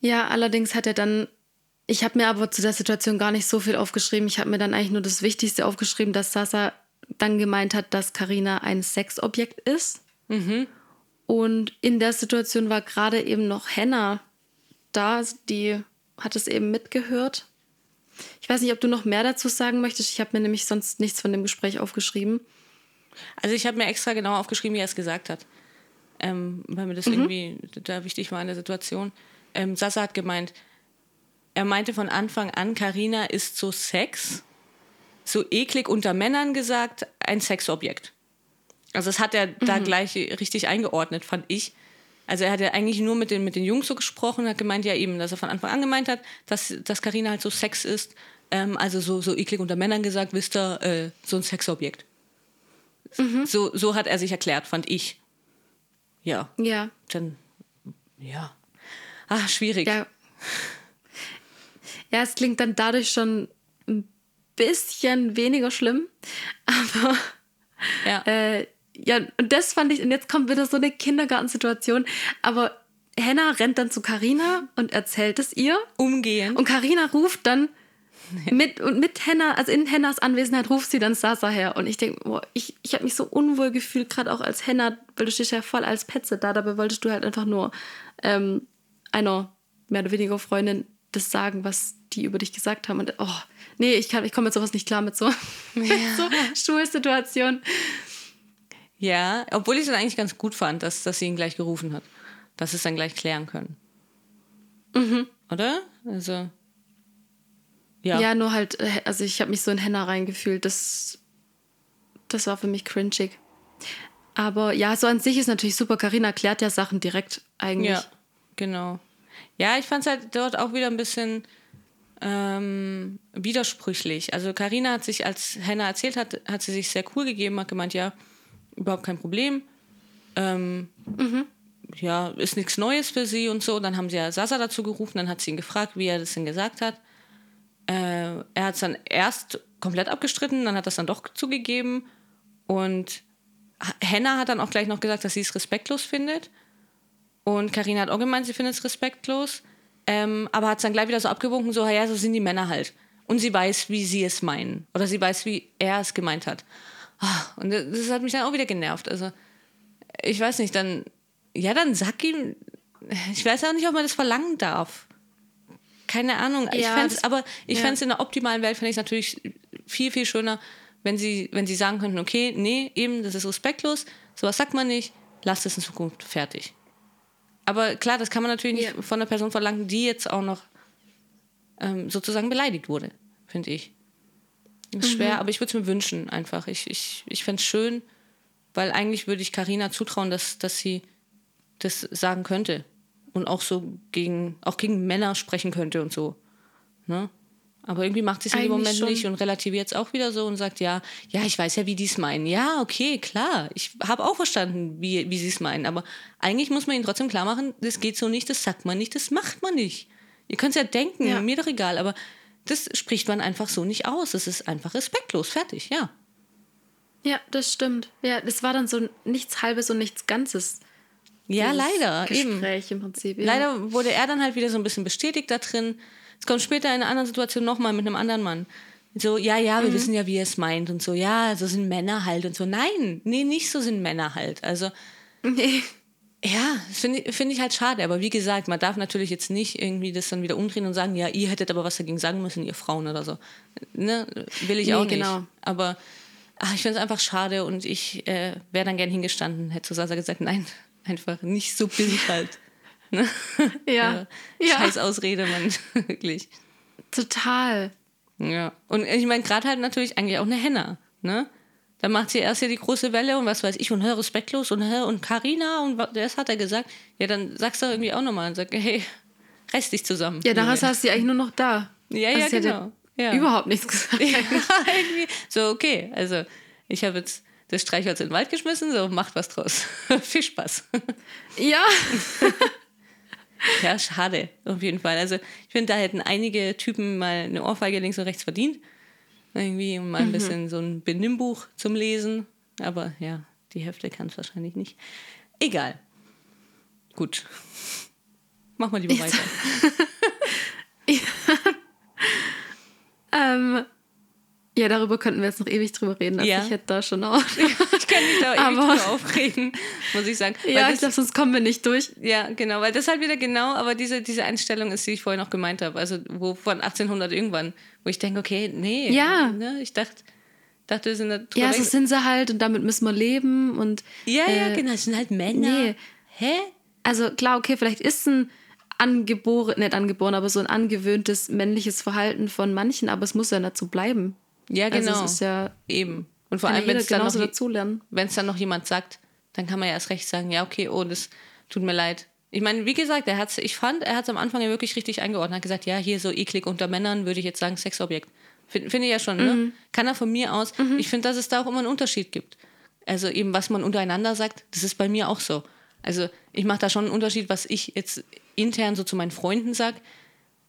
Ja, allerdings hat er dann ich habe mir aber zu der Situation gar nicht so viel aufgeschrieben. Ich habe mir dann eigentlich nur das Wichtigste aufgeschrieben, dass Sasa dann gemeint hat, dass Karina ein Sexobjekt ist. Mhm. Und in der Situation war gerade eben noch Henna da, die hat es eben mitgehört. Ich weiß nicht, ob du noch mehr dazu sagen möchtest. Ich habe mir nämlich sonst nichts von dem Gespräch aufgeschrieben. Also ich habe mir extra genau aufgeschrieben, wie er es gesagt hat. Ähm, weil mir das mhm. irgendwie da wichtig war in der Situation. Ähm, Sasa hat gemeint, er meinte von Anfang an, Karina ist so Sex, so eklig unter Männern gesagt, ein Sexobjekt. Also das hat er mhm. da gleich richtig eingeordnet, fand ich. Also er hat ja eigentlich nur mit den, mit den Jungs so gesprochen, hat gemeint ja eben, dass er von Anfang an gemeint hat, dass, dass Carina halt so Sex ist, ähm, also so, so eklig unter Männern gesagt, wisst ihr, äh, so ein Sexobjekt. Mhm. So, so hat er sich erklärt, fand ich. Ja. Ja. Dann, ja. Ah, schwierig. Ja. Ja, es klingt dann dadurch schon ein bisschen weniger schlimm. Aber ja, äh, ja und das fand ich, und jetzt kommt wieder so eine Kindergartensituation. Aber Henna rennt dann zu Karina und erzählt es ihr. Umgehen. Und Karina ruft dann mit, und mit Henna, also in Hennas Anwesenheit ruft sie dann Sasa her. Und ich denke, ich, ich habe mich so unwohl gefühlt, gerade auch als Henna, weil du stehst ja voll als Petze da. Dabei wolltest du halt einfach nur ähm, einer mehr oder weniger Freundin das sagen, was die über dich gesagt haben. Und oh, nee, ich, ich komme mit sowas nicht klar mit so, ja. mit so Schulsituationen. Ja, obwohl ich es eigentlich ganz gut fand, dass, dass sie ihn gleich gerufen hat. Dass sie es dann gleich klären können. Mhm. Oder? Also. Ja. ja, nur halt, äh, also ich habe mich so in Henna reingefühlt. Das, das war für mich cringig. Aber ja, so an sich ist natürlich super. Karina klärt ja Sachen direkt eigentlich. Ja, genau. Ja, ich fand es halt dort auch wieder ein bisschen ähm, widersprüchlich. Also Karina hat sich, als Hannah erzählt hat, hat sie sich sehr cool gegeben, hat gemeint, ja, überhaupt kein Problem. Ähm, mhm. Ja, ist nichts Neues für sie und so. Dann haben sie ja Sasa dazu gerufen, dann hat sie ihn gefragt, wie er das denn gesagt hat. Äh, er hat es dann erst komplett abgestritten, dann hat das dann doch zugegeben. Und Hannah hat dann auch gleich noch gesagt, dass sie es respektlos findet. Und Karina hat auch gemeint, sie findet es respektlos. Ähm, aber hat es dann gleich wieder so abgewunken, so, ja, so sind die Männer halt. Und sie weiß, wie sie es meinen. Oder sie weiß, wie er es gemeint hat. Ah, und das hat mich dann auch wieder genervt. Also, ich weiß nicht, dann, ja, dann sag ihm, ich weiß auch nicht, ob man das verlangen darf. Keine Ahnung. Ich ja, fände aber ich ja. fände es in der optimalen Welt, fände ich natürlich viel, viel schöner, wenn sie, wenn sie sagen könnten, okay, nee, eben, das ist respektlos, sowas sagt man nicht, lasst es in Zukunft fertig. Aber klar, das kann man natürlich nicht ja. von einer Person verlangen, die jetzt auch noch ähm, sozusagen beleidigt wurde, finde ich. Ist mhm. schwer, aber ich würde es mir wünschen einfach. Ich, ich, ich fände es schön, weil eigentlich würde ich Karina zutrauen, dass, dass sie das sagen könnte. Und auch so gegen, auch gegen Männer sprechen könnte und so. Ne? Aber irgendwie macht sie es in dem Moment schon. nicht und relativiert es auch wieder so und sagt, ja, ja, ich weiß ja, wie die es meinen. Ja, okay, klar. Ich habe auch verstanden, wie, wie sie es meinen. Aber eigentlich muss man ihnen trotzdem klar machen, das geht so nicht, das sagt man nicht, das macht man nicht. Ihr könnt es ja denken, ja. mir doch egal, aber Das spricht man einfach so nicht aus. Das ist einfach respektlos. Fertig, ja. Ja, das stimmt. Ja, das war dann so nichts Halbes und nichts Ganzes. Ja, leider. Eben. Gespräch im Prinzip. Ja. Leider wurde er dann halt wieder so ein bisschen bestätigt da drin. Es kommt später in einer anderen Situation nochmal mit einem anderen Mann. So, ja, ja, wir wissen ja, wie er es meint und so, ja, so sind Männer halt und so. Nein, nee, nicht so sind Männer halt. Also, Nee. Ja, finde ich, find ich halt schade. Aber wie gesagt, man darf natürlich jetzt nicht irgendwie das dann wieder umdrehen und sagen, ja, ihr hättet aber was dagegen sagen müssen, ihr Frauen oder so. Ne? Will ich Nee, auch nicht. genau. Aber ach, ich finde es einfach schade und ich äh, wäre dann gern hingestanden, hätte zu Sasa gesagt, nein, einfach nicht so billig halt. Ne? Ja. Ja. Scheiß Ausrede, Mann, wirklich. Total. Ja. Und ich meine, gerade halt natürlich eigentlich auch eine Henna, ne? Dann macht sie erst hier die große Welle und was weiß ich und hör respektlos und hör und Carina und das hat er gesagt. Ja, dann sagst du irgendwie auch nochmal und sag, hey, reiß dich zusammen. Ja, da hast du eigentlich nur noch da. Ja, Also ja, sie hat genau. Ja. Überhaupt nichts gesagt. Ja. So, okay, also ich habe jetzt das Streichholz in den Wald geschmissen, so macht was draus. Viel Spaß. Ja. Ja, schade, auf jeden Fall. Also ich finde, da hätten einige Typen mal eine Ohrfeige links und rechts verdient. Irgendwie mal ein bisschen so ein Benimmbuch zum Lesen. Aber ja, die Hälfte kann es wahrscheinlich nicht. Egal. Gut. Mach mal lieber weiter. Ähm, ja, darüber könnten wir jetzt noch ewig drüber reden. Also Ja. ich hätte da schon auch. Ich kann mich da ewig Aber- drüber aufregen, muss ich sagen. Ja, das- ich glaube, sonst kommen wir nicht durch. Ja, genau, weil das halt wieder genau, aber diese, diese Einstellung ist, die ich vorhin noch gemeint habe, also wo von 1800 irgendwann, wo ich denke, okay, nee, Ja. ne, ich dachte, dachte, wir sind da Ja, so sind sie halt und damit müssen wir leben. Und ja, ja, äh, genau, das sind halt Männer. nee. Hä? also klar, okay, vielleicht ist ein angeboren, nicht angeboren, aber so ein angewöhntes männliches Verhalten von manchen, aber es muss ja so bleiben. Ja, genau, Also es ist ja, eben. Und vor ja allem, wenn es dann, noch, dazulernen. wenn's dann noch jemand sagt, dann kann man ja erst recht sagen, ja, okay, oh, das tut mir leid. Ich meine, wie gesagt, er hat's, ich fand, er hat es am Anfang ja wirklich richtig eingeordnet. Er hat gesagt, ja, hier so eklig unter Männern würde ich jetzt sagen, Sexobjekt. Finde find ich ja schon, ne? Kann er von mir aus. Ich finde, dass es da auch immer einen Unterschied gibt. Also eben, was man untereinander sagt, das ist bei mir auch so. Also ich mache da schon einen Unterschied, was ich jetzt intern so zu meinen Freunden sage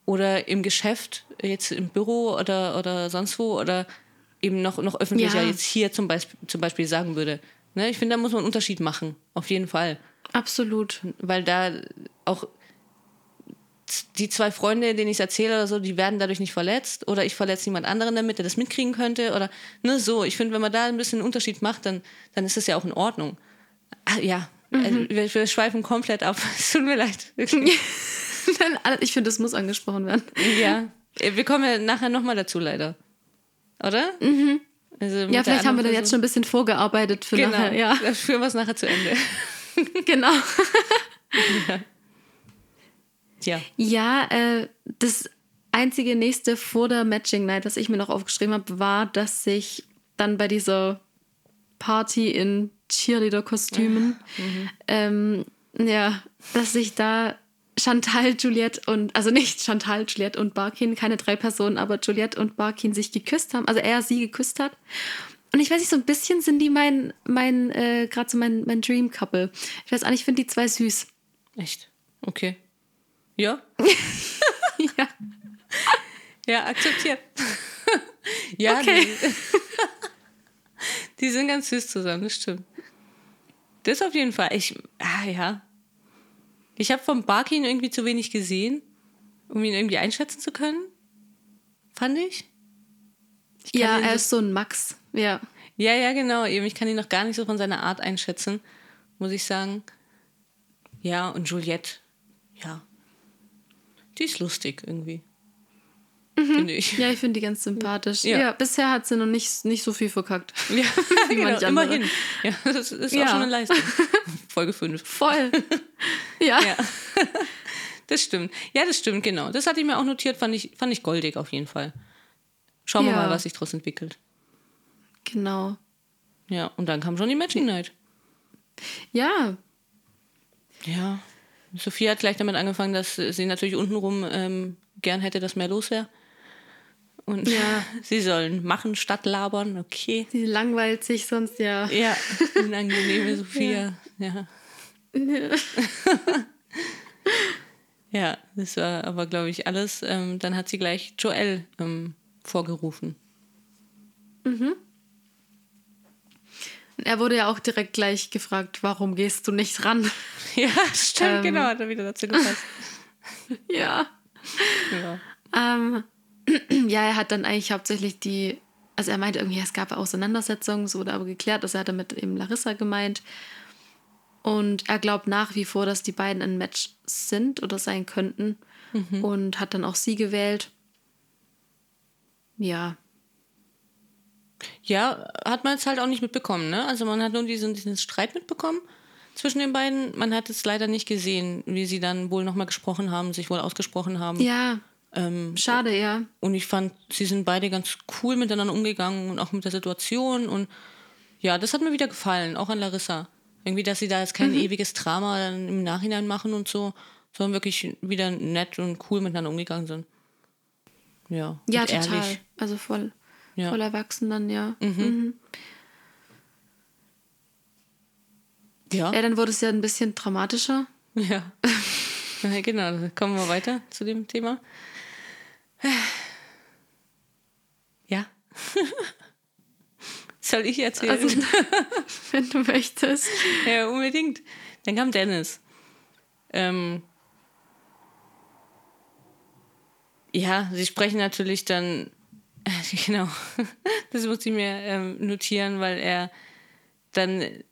oder im Geschäft, jetzt im Büro oder, oder sonst wo oder eben noch, noch öffentlicher Ja. jetzt hier zum Beispiel, zum Beispiel sagen würde. Ne? Ich finde, da muss man einen Unterschied machen, auf jeden Fall. Absolut. Weil da auch die zwei Freunde, denen ich es erzähle oder so, die werden dadurch nicht verletzt oder ich verletze jemand anderen damit, der das mitkriegen könnte oder ne, so. Ich finde, wenn man da ein bisschen einen Unterschied macht, dann, dann ist das ja auch in Ordnung. Ah, ja, also wir, wir schweifen komplett ab. Es tut mir leid. Ich finde, das muss angesprochen werden. Ja, Äh, wir kommen ja nachher nochmal dazu, leider. Oder? Mhm. Also Ja, vielleicht haben wir dann jetzt schon ein bisschen vorgearbeitet für Genau, nachher. Ja, dann führen wir es nachher zu Ende. genau. Ja. Ja, äh, das einzige nächste vor der Matching Night, was ich mir noch aufgeschrieben habe, war, dass sich dann bei dieser Party in Cheerleader-Kostümen, ähm, ja, dass sich da Chantal, Juliette und, also nicht Chantal, Juliette und Barkin, keine drei Personen, aber Juliette und Barkin sich geküsst haben, also er sie geküsst hat. Und ich weiß nicht, so ein bisschen sind die mein, mein, äh, gerade so mein, mein Dream Couple. Ich weiß auch nicht, ich finde die zwei süß. Echt? Okay. Ja? ja. Ja, akzeptiert. ja, Okay. die, die sind ganz süß zusammen, das stimmt. Das auf jeden Fall. Ich, ah ja. Ich habe vom Barkin irgendwie zu wenig gesehen, um ihn irgendwie einschätzen zu können. Fand ich. Ja, er ist so ein Max. Ja. Ja, ja, genau. Eben, ich kann ihn noch gar nicht so von seiner Art einschätzen, muss ich sagen. Ja, und Juliette, ja. Die ist lustig irgendwie. Finde ich. Ja, ich finde die ganz sympathisch. Ja. Ja, bisher hat sie noch nicht, nicht so viel verkackt. Ja, Wie genau, immerhin. Ja, das ist auch Ja. schon eine Leistung. Folge 5. Voll. ja. Ja. Das stimmt. Ja, das stimmt, genau. Das hatte ich mir auch notiert, fand ich, fand ich goldig auf jeden Fall. Schauen wir Ja. mal, was sich daraus entwickelt. Genau. Ja, und dann kam schon die Matching Night. Ja. Ja. Sophie hat gleich damit angefangen, dass sie natürlich untenrum ähm, gern hätte, dass mehr los wäre. Und Ja. sie sollen machen statt labern, okay. Sie langweilt sich sonst ja. Ja, unangenehme Sophia. Ja. Ja, das war aber, glaube ich, alles. Ähm, dann hat sie gleich Joel ähm, vorgerufen. Mhm. Er wurde ja auch direkt gleich gefragt, warum gehst du nicht ran? Ja, stimmt, ähm, genau, hat er wieder dazu gepasst. ja. Ja. Ähm, ja, er hat dann eigentlich hauptsächlich die, also er meinte irgendwie, es gab Auseinandersetzungen, es wurde aber geklärt, dass er damit eben Larissa gemeint. Und er glaubt nach wie vor, dass die beiden ein Match sind oder sein könnten. Mhm. Und hat dann auch sie gewählt. Ja. Ja, hat man es halt auch nicht mitbekommen, ne? Also man hat nur diesen, diesen Streit mitbekommen zwischen den beiden. Man hat es leider nicht gesehen, wie sie dann wohl nochmal gesprochen haben, sich wohl ausgesprochen haben. Ja. Ähm, Schade, ja. Und ich fand, sie sind beide ganz cool miteinander umgegangen und auch mit der Situation. Und ja, das hat mir wieder gefallen, auch an Larissa. Irgendwie, dass sie da jetzt kein mhm. ewiges Drama dann im Nachhinein machen und so, sondern wirklich wieder nett und cool miteinander umgegangen sind. Ja, ja total. Ehrlich. Also voll, ja. voll erwachsen dann, ja. Mhm. Mhm. Ja. Ja, dann wurde es ja ein bisschen dramatischer. Ja. ja genau, dann kommen wir weiter zu dem Thema. Ja. Soll ich erzählen? Also, wenn du möchtest. Ja, unbedingt. Dann kam Dennis. Ähm, ja, sie sprechen natürlich dann, genau, das muss ich mir ähm, notieren, weil er dann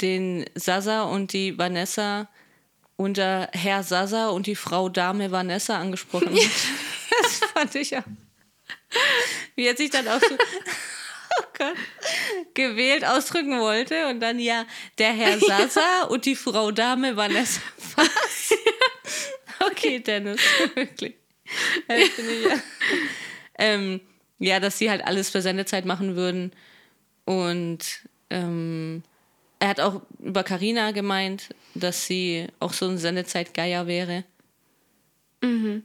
den Sasa und die Vanessa unter Herr Sasa und die Frau Dame Vanessa angesprochen hat. das fand ich ja. Wie er sich dann auch so oh Gott, gewählt ausdrücken wollte und dann ja der Herr Sasa und die Frau Dame Vanessa Was? Okay, Dennis, wirklich. Ja. Ähm, ja, dass sie halt alles für Sendezeit machen würden. Und ähm, er hat auch über Karina gemeint, dass sie auch so ein Sendezeitgeier wäre. Mhm.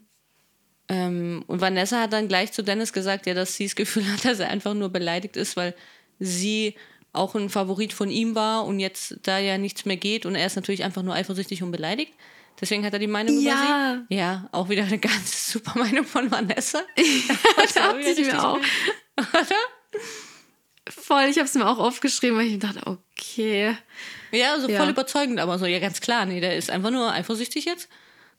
Ähm, und Vanessa hat dann gleich zu Dennis gesagt, ja, dass sie das Gefühl hat, dass er einfach nur beleidigt ist, weil sie auch ein Favorit von ihm war und jetzt da ja nichts mehr geht und er ist natürlich einfach nur eifersüchtig und beleidigt. Deswegen hat er die Meinung ja. über sie. Ja, auch wieder eine ganz super Meinung von Vanessa. das dachte ich mir auch. Oder? Voll, ich habe es mir auch aufgeschrieben, weil ich dachte, okay. Ja, also ja. voll überzeugend, aber so, ja, ganz klar, nee, der ist einfach nur eifersüchtig jetzt.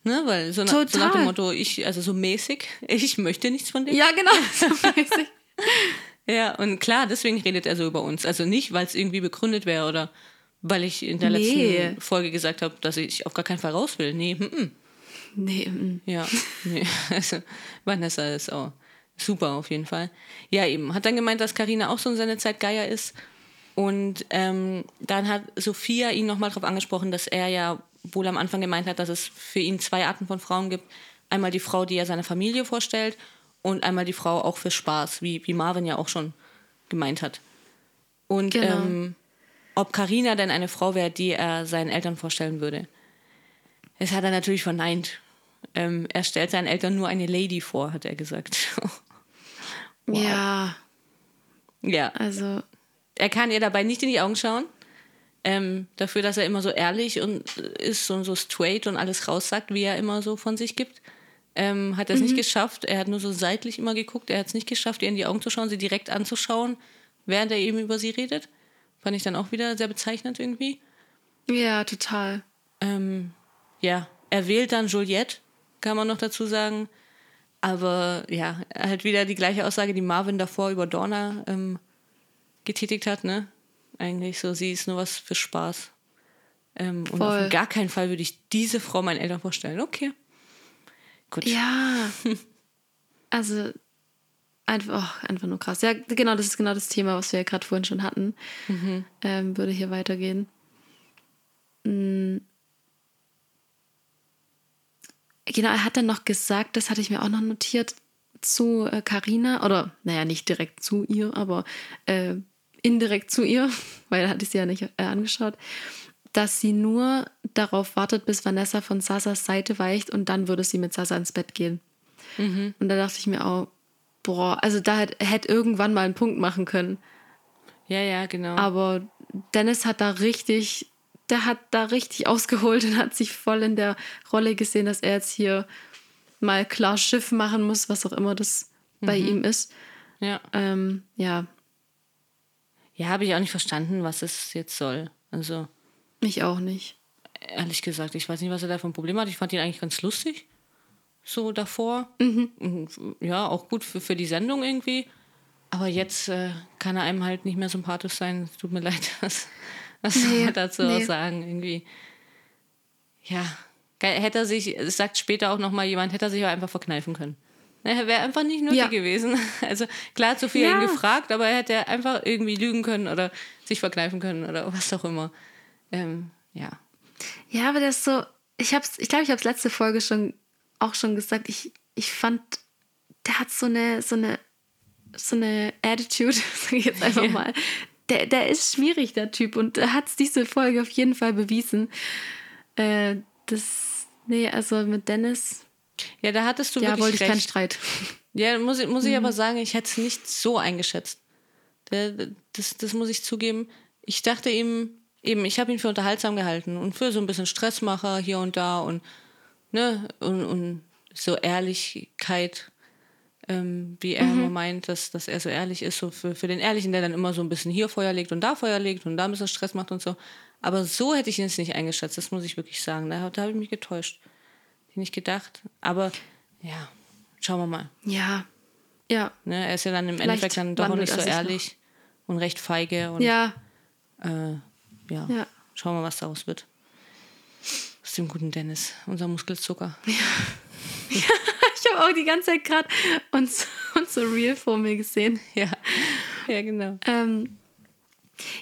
Ne, weil so, na, so, nach dem Motto, ich, also so mäßig, ich möchte nichts von dem. Ja, genau, so mäßig. ja, und klar, deswegen redet er so über uns. Also nicht, weil es irgendwie begründet wäre oder weil ich in der nee. letzten Folge gesagt habe, dass ich auf gar keinen Fall raus will. Nee, m -m. Nee, m Ja, nee. Also, Vanessa ist auch super auf jeden Fall. Ja, eben. Hat dann gemeint, dass Karina auch so in seiner Zeit Geier ist. Und ähm, dann hat Sophia ihn nochmal darauf angesprochen, dass er ja wohl am Anfang gemeint hat, dass es für ihn zwei Arten von Frauen gibt. Einmal die Frau, die er seiner Familie vorstellt und einmal die Frau auch für Spaß, wie, wie Marvin ja auch schon gemeint hat. Und genau. ähm, ob Karina denn eine Frau wäre, die er seinen Eltern vorstellen würde. Das hat er natürlich verneint. Ähm, er stellt seinen Eltern nur eine Lady vor, hat er gesagt. wow. Ja. Ja. Also. Er kann ihr dabei nicht in die Augen schauen. Ähm, dafür, dass er immer so ehrlich und ist und so straight und alles raussagt, wie er immer so von sich gibt, ähm, hat er es mhm. nicht geschafft. Er hat nur so seitlich immer geguckt. Er hat es nicht geschafft, ihr in die Augen zu schauen, sie direkt anzuschauen, während er eben über sie redet. Fand ich dann auch wieder sehr bezeichnend irgendwie. Ja, total. Ähm, ja, er wählt dann Juliette, kann man noch dazu sagen. Aber ja, er hat wieder die gleiche Aussage, die Marvin davor über Dorna ähm, getätigt hat, ne? eigentlich so. Sie ist nur was für Spaß. Ähm, und auf gar keinen Fall würde ich diese Frau meinen Eltern vorstellen. Okay. Gut. Ja. also einfach, oh, einfach nur krass. Ja, genau, das ist genau das Thema, was wir ja gerade vorhin schon hatten. Mhm. Ähm, würde hier weitergehen. Mhm. Genau, er hat dann noch gesagt, das hatte ich mir auch noch notiert, zu Karina, äh, oder naja, nicht direkt zu ihr, aber äh, indirekt zu ihr, weil da hatte ich sie ja nicht äh, angeschaut, dass sie nur darauf wartet, bis Vanessa von Sasas Seite weicht und dann würde sie mit Sasa ins Bett gehen. Mhm. Und da dachte ich mir auch, boah, also da hätte hätt irgendwann mal einen Punkt machen können. Ja, ja, genau. Aber Dennis hat da richtig der hat da richtig ausgeholt und hat sich voll in der Rolle gesehen, dass er jetzt hier mal klar Schiff machen muss, was auch immer das bei ihm ist. Ja. Ähm, ja, Ja, habe ich auch nicht verstanden, was es jetzt soll. Also, ich auch nicht. ehrlich gesagt, ich weiß nicht, was er da für ein Problem hat. Ich fand ihn eigentlich ganz lustig. So davor. Mhm. Und, ja, auch gut für, für die Sendung irgendwie. Aber jetzt äh, kann er einem halt nicht mehr sympathisch sein. Es Tut mir leid, was, was soll Nee, man dazu nee. auch sagen? Irgendwie. Ja. Hätte er sich, es sagt später auch nochmal jemand, hätte er sich auch einfach verkneifen können. Ne, Wäre einfach nicht nötig Ja. gewesen. Also klar hat Sophia Ja. ihn gefragt, aber er hätte einfach irgendwie lügen können oder sich verkneifen können oder was auch immer. Ähm, ja. Ja, aber der ist so, ich hab's, ich glaube, ich habe es letzte Folge schon auch schon gesagt. Ich, ich fand, der hat so eine, so eine, so eine Attitude, sage ich jetzt einfach Ja. mal. Der, der ist schwierig, der Typ, und hat diese Folge auf jeden Fall bewiesen. Äh, das, nee, also mit Dennis, Ja, da hattest du ja, wirklich wollte ich recht. keinen Streit. Ja, muss, ich- muss ich Mhm. aber sagen, ich hätte es nicht so eingeschätzt. Das, das muss ich zugeben. Ich dachte ihm, eben, ich habe ihn für unterhaltsam gehalten und für so ein bisschen Stressmacher hier und da und, ne, und, und so Ehrlichkeit, ähm, wie er Mhm. immer meint, dass, dass er so ehrlich ist, so für, für den Ehrlichen, der dann immer so ein bisschen hier Feuer legt und da Feuer legt und da ein bisschen Stress macht und so. Aber so hätte ich ihn jetzt nicht eingeschätzt, das muss ich wirklich sagen. Da, da habe ich mich getäuscht. Hätte ich nicht gedacht. Aber ja, schauen wir mal. Ja, ja, Ne, er ist ja dann im Vielleicht Endeffekt dann doch nicht so ehrlich und recht feige. Und ja, äh, ja. Ja. schauen wir mal, was daraus wird. Aus dem guten Dennis, unser Muskelzucker. ich habe auch die ganze Zeit gerade uns, unser Real vor mir gesehen. Ja, ja genau. Ähm,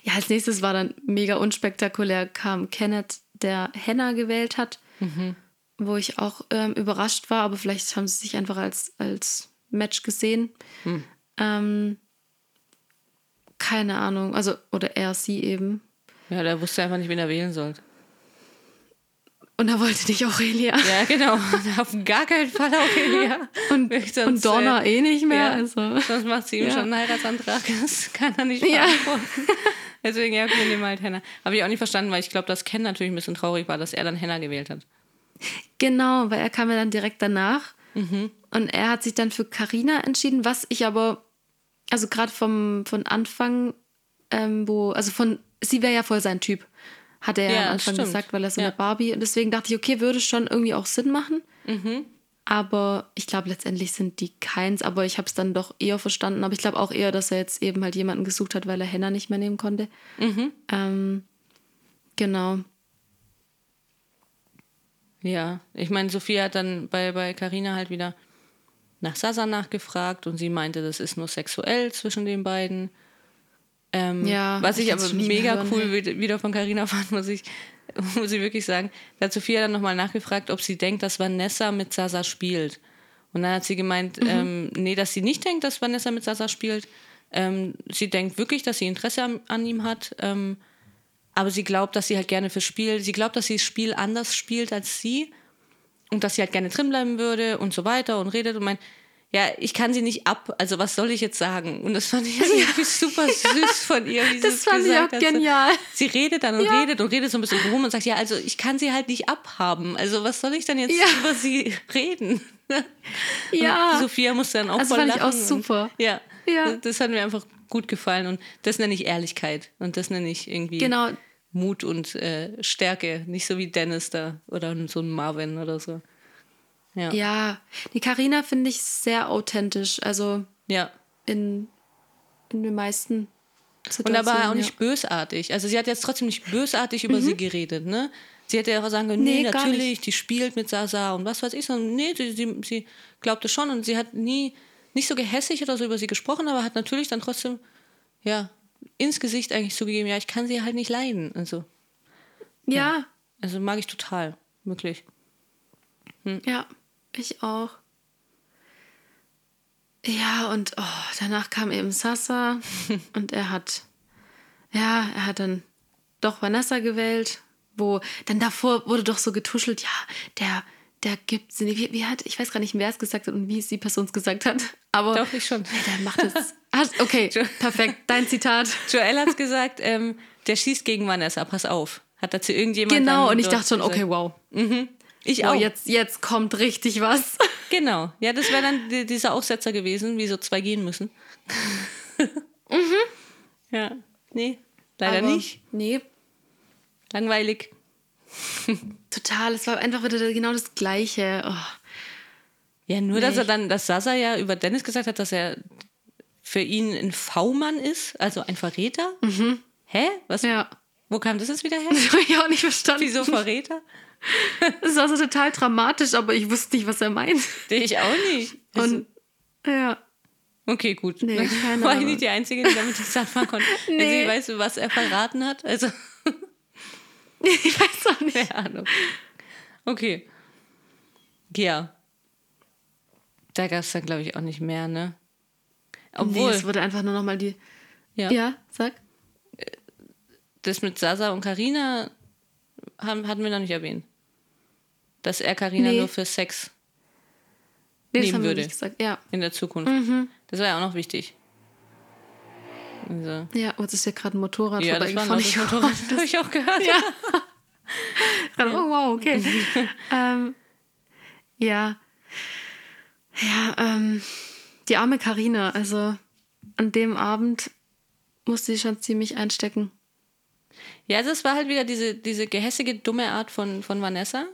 ja, als nächstes war dann mega unspektakulär, kam Kenneth, der Henna gewählt hat, wo ich auch ähm, überrascht war, aber vielleicht haben sie sich einfach als, als Match gesehen. Ähm, keine Ahnung, also, oder er, sie eben. Ja, der wusste einfach nicht, wen er wählen sollte. Und er wollte nicht Aurelia. Ja, genau. Auf gar keinen Fall Aurelia. Und, und Donna äh, eh nicht mehr. Ja, Also. sonst macht sie ihm Ja. schon einen Heiratsantrag. Das kann er nicht Ja. beantworten. Deswegen, ja, wir nehmen halt Henna. Habe ich auch nicht verstanden, weil ich glaube, dass Ken natürlich ein bisschen traurig war, dass er dann Henna gewählt hat. Genau, weil er kam ja dann direkt danach. Und er hat sich dann für Karina entschieden, was ich aber, also gerade vom von Anfang, ähm, wo, also von, sie wäre ja voll sein Typ, hat er ja, am Anfang stimmt. gesagt, weil er so Ja. eine Barbie. Und deswegen dachte ich, okay, würde schon irgendwie auch Sinn machen. Aber ich glaube, letztendlich sind die keins. Aber ich habe es dann doch eher verstanden. Aber ich glaube auch eher, dass er jetzt eben halt jemanden gesucht hat, weil er Henna nicht mehr nehmen konnte. Ähm, genau. Ja, ich meine, Sophia hat dann bei bei Carina halt wieder nach Sasa nachgefragt und sie meinte, das ist nur sexuell zwischen den beiden. Ähm, Ja, was ich aber mega cool wieder von Carina fand, muss ich, muss ich wirklich sagen. Da hat Sophia dann nochmal nachgefragt, ob sie denkt, dass Vanessa mit Sasa spielt. Und dann hat sie gemeint, Mhm. ähm, nee, dass sie nicht denkt, dass Vanessa mit Sasa spielt. Ähm, sie denkt wirklich, dass sie Interesse an, an ihm hat. Ähm, aber sie glaubt, dass sie halt gerne fürs Spiel, sie glaubt, dass sie das Spiel anders spielt als sie und dass sie halt gerne drin bleiben würde und so weiter und redet und meint, ja, ich kann sie nicht ab, also was soll ich jetzt sagen? Und das fand ich irgendwie super süß von ihr. Wie Das fand ich auch hat. Genial. Sie redet dann und Ja. redet und redet so ein bisschen rum und sagt, ja, also ich kann sie halt nicht abhaben. Also was soll ich denn jetzt Ja. über sie reden? Ja. Und Sophia musste dann auch Also voll fand ich auch lachen und- super. Ja. Ja. Das hat mir einfach gut gefallen und das nenne ich Ehrlichkeit und das nenne ich irgendwie Genau, Mut und äh, Stärke, nicht so wie Dennis da oder so ein Marvin oder so. Ja. Ja, die Karina finde ich sehr authentisch, also ja. in, in den meisten Und Situationen. aber auch nicht ja. bösartig. Also sie hat jetzt trotzdem nicht bösartig über sie geredet, ne? Sie hätte ja auch sagen können, nee, Nee, natürlich, die spielt mit Sasa und was weiß ich, sondern nee, sie, sie, sie glaubte schon und sie hat nie, nicht so gehässig oder so über sie gesprochen, aber hat natürlich dann trotzdem, ja, ins Gesicht eigentlich zugegeben, ja, ich kann sie halt nicht leiden. Also, Ja, also mag ich total, wirklich. ja, ich auch. Ja, und oh, danach kam eben Sasa und er hat, ja, er hat dann doch Vanessa gewählt, wo dann davor wurde doch so getuschelt, ja, der, der gibt sie, wie, wie hat, ich weiß gar nicht, wer es gesagt hat und wie es die Person es gesagt hat, aber Doch, ich schon. der macht es. Hast- Okay, perfekt, dein Zitat. Joel hat gesagt, ähm, der schießt gegen Vanessa, pass auf. Hat dazu irgendjemand. Genau, und ich dachte schon, gesagt- okay, wow. Ich auch. jetzt, jetzt kommt richtig was. Genau. Ja, das wäre dann die, dieser Aufsetzer gewesen, wie so zwei gehen müssen. Ja. Nee, leider Aber nicht. Nee, Langweilig. total. Es war einfach wieder genau das Gleiche. Oh. Ja, nur, dass Nee. er dann, dass Sasa ja über Dennis gesagt hat, dass er für ihn ein V-Mann ist, also ein Verräter. Hä? Was? Ja. Wo kam das jetzt wieder her? Das habe ich auch nicht verstanden. Wieso Verräter? Das war so total dramatisch, aber ich wusste nicht, was er meint. Ich auch nicht. Also, Und ja. okay, gut. Nee, keine War ich nicht die Einzige, die damit nichts anfangen konnte. Nee. Nee. Weißt du, was er verraten hat? Also, Ich weiß auch nicht. keine Ahnung. Okay. Ja. Da gab es dann, glaube ich, auch nicht mehr, ne? Obwohl, nee, es wurde einfach nur noch mal die. ja, Ja, sag. das mit Sasa und Karina haben, hatten wir noch nicht erwähnt. Dass er Karina Nee. nur für Sex Nee, Nehmen würde. Ja. in der Zukunft. Mhm. Das war ja auch noch wichtig. Also, Ja, oh, jetzt ist ja gerade ein Motorrad ja, das war vorbeigefahren. das Motorrad. Das habe ich auch gehört. Ja. Oh, wow, okay. ähm, ja. Ja, ähm, die arme Karina, also an dem Abend musste sie schon ziemlich einstecken. Ja, also es war halt wieder diese, diese gehässige, dumme Art von, von Vanessa.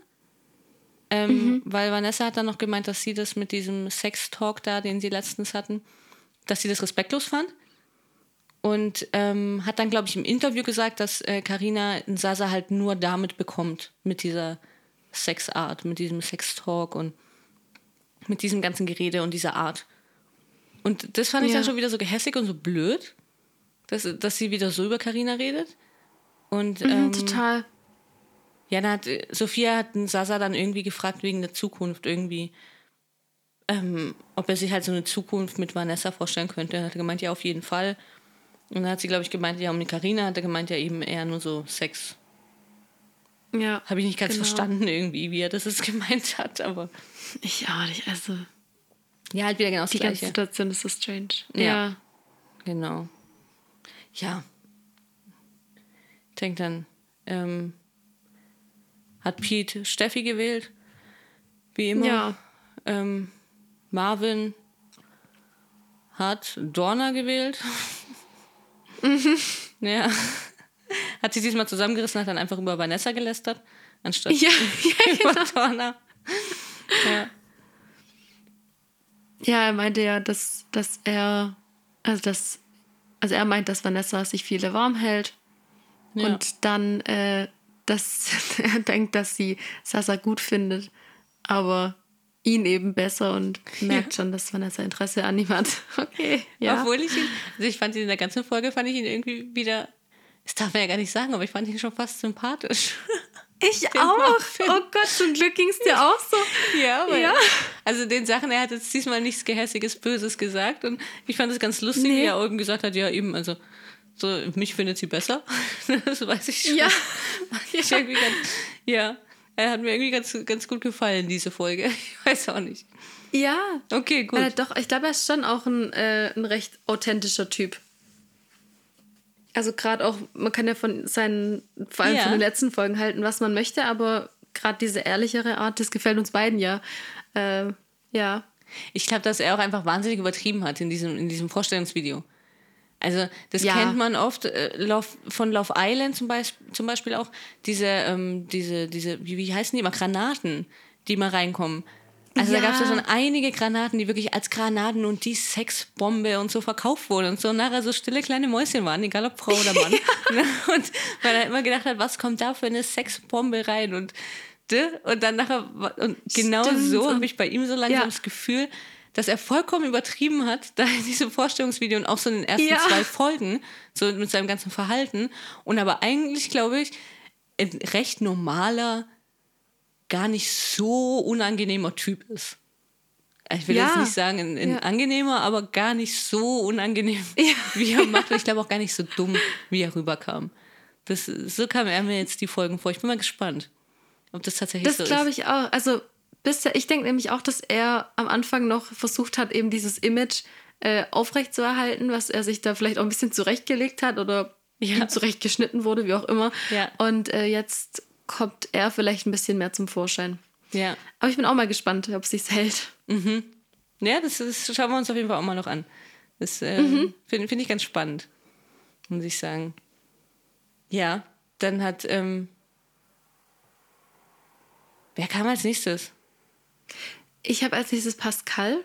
Ähm, Weil Vanessa hat dann noch gemeint, dass sie das mit diesem Sex-Talk da, den sie letztens hatten, dass sie das respektlos fand. Und ähm, hat dann, glaube ich, im Interview gesagt, dass äh, Carina Sasa halt nur damit bekommt, mit dieser Sexart, mit diesem Sex-Talk und mit diesem ganzen Gerede und dieser Art. Und das fand ich Ja. dann schon wieder so gehässig und so blöd, dass, dass sie wieder so über Carina redet. Und Mhm, ähm, total. Ja, dann hat äh, Sophia hat Sasa dann irgendwie gefragt wegen der Zukunft irgendwie, ähm, ob er sich halt so eine Zukunft mit Vanessa vorstellen könnte. Hat er gemeint, ja, auf jeden Fall. Und dann hat sie, glaube ich, gemeint, ja, um die Karina hat er gemeint, ja, eben eher nur so Sex. Ja. Habe ich nicht ganz Genau. verstanden irgendwie, wie er das jetzt gemeint hat, aber Ich auch nicht. Also, ja, halt wieder genau das die ganze Gleiche. Situation ist so strange. Ja. Ja. Genau. Ja. Ich denke dann, ähm, hat Pete Steffi gewählt, wie immer. Ja. Ähm, Marvin hat Dorna gewählt. Ja. Hat sich diesmal zusammengerissen, hat dann einfach über Vanessa gelästert, anstatt Ja, ja, über Dorna. Ja. Ja, er meinte ja, dass, dass er, also dass, also er meint, dass Vanessa sich viele warm hält Ja. und dann, äh, dass er denkt, dass sie Sasa gut findet, aber ihn eben besser und merkt schon, dass Vanessa Interesse an ihm hat. Okay, ja. Obwohl ich ihn, also ich fand ihn in der ganzen Folge, fand ich ihn irgendwie wieder, das darf man ja gar nicht sagen, aber ich fand ihn schon fast sympathisch. ich den auch. Oh Gott, zum Glück ging es dir auch so. Ja, weil, Ja. Also den Sachen, er hat jetzt diesmal nichts Gehässiges, Böses gesagt und ich fand es ganz lustig, Nee. wie er eben gesagt hat, ja eben, also so, mich findet sie besser. das weiß ich schon. Ja. Ich irgendwie ganz, ja, er hat mir irgendwie ganz, ganz gut gefallen, diese Folge. Ich weiß auch nicht. Ja. Okay, gut. Äh, doch, ich glaube, er ist schon auch ein, äh, ein recht authentischer Typ. Also gerade auch, man kann ja von seinen, vor allem Ja. von den letzten Folgen halten, was man möchte, aber gerade diese ehrlichere Art, das gefällt uns beiden ja. Äh, ja. Ich glaube, dass er auch einfach wahnsinnig übertrieben hat in diesem, in diesem Vorstellungsvideo. Also, das Ja. kennt man oft äh, Love, von Love Island zum, Beisp zum Beispiel auch. Diese, ähm, diese, diese wie, wie heißen die immer? Granaten, die mal reinkommen. Also, da Ja. gab es ja schon einige Granaten, die wirklich als Granaten und die Sexbombe und so verkauft wurden und so nachher so stille kleine Mäuschen waren, egal ob Frau oder Mann. und weil er immer gedacht hat, was kommt da für eine Sexbombe rein und und dann nachher und genau Stimmt. so Und- habe ich bei ihm so langsam Ja. das Gefühl, dass er vollkommen übertrieben hat, da in diesem Vorstellungsvideo und auch so in den ersten Ja. zwei Folgen, so mit seinem ganzen Verhalten. Und aber eigentlich, glaube ich, ein recht normaler, gar nicht so unangenehmer Typ ist. Ich will Ja. jetzt nicht sagen, ein, ein Ja. angenehmer, aber gar nicht so unangenehm, wie er macht. Und Ich glaube auch gar nicht so dumm, wie er rüberkam. Das, so kam er mir jetzt die Folgen vor. Ich bin mal gespannt, ob das tatsächlich Das so ist. glaube ich auch. Also, bisher, ich denke nämlich auch, dass er am Anfang noch versucht hat, eben dieses Image äh, aufrechtzuerhalten, was er sich da vielleicht auch ein bisschen zurechtgelegt hat oder Ja. zurechtgeschnitten wurde, wie auch immer. Ja. Und äh, jetzt kommt er vielleicht ein bisschen mehr zum Vorschein. Ja. Aber ich bin auch mal gespannt, ob es sich hält. Ja, das, das schauen wir uns auf jeden Fall auch mal noch an. Das äh, Mhm. finde find ich ganz spannend, muss ich sagen. Ja, dann hat. Ähm, wer kam als nächstes? Ich habe als nächstes Pascal.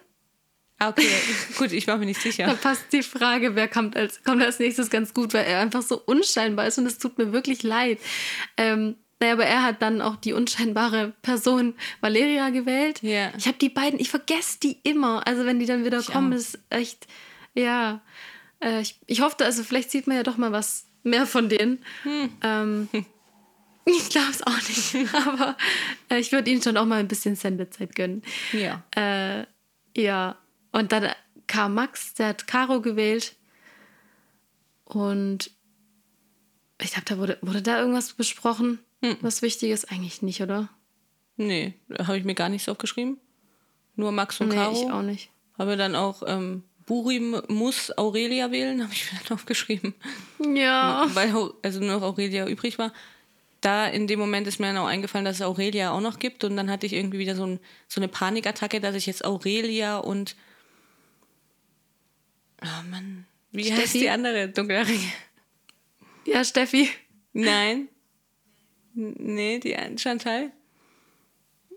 Ah, okay. Gut, ich war mir nicht Da sicher. passt die Frage, wer kommt als, kommt als nächstes ganz gut, weil er einfach so unscheinbar ist und es tut mir wirklich leid. Ähm, naja, aber er hat dann auch die unscheinbare Person Valeria gewählt. Ja. Ich habe die beiden, ich vergesse die immer. Also wenn die dann wieder Ich kommen, auch. ist echt, ja. Äh, ich, ich hoffe, also vielleicht sieht man ja doch mal was mehr von denen. Hm. Ähm, ich glaube es auch nicht, aber äh, ich würde ihnen schon auch mal ein bisschen Sendezeit gönnen. Ja. Äh, ja, und dann kam Max, der hat Caro gewählt. Und ich glaube, da wurde, wurde da irgendwas besprochen, was wichtig ist? Eigentlich nicht, oder? Nee, habe ich mir gar nichts aufgeschrieben. Nur Max und nee, Caro. ich auch nicht. Habe dann auch ähm, Buri muss Aurelia wählen, habe ich mir dann aufgeschrieben. Ja. Weil also nur noch Aurelia übrig war. Da in dem Moment ist mir dann auch eingefallen, dass es Aurelia auch noch gibt. Und dann hatte ich irgendwie wieder so, ein, so eine Panikattacke, dass ich jetzt Aurelia und. Oh Mann. Wie heißt Steffi? die andere dunkelhaarige? Ja, Steffi. Nein. Nee, die Chantal.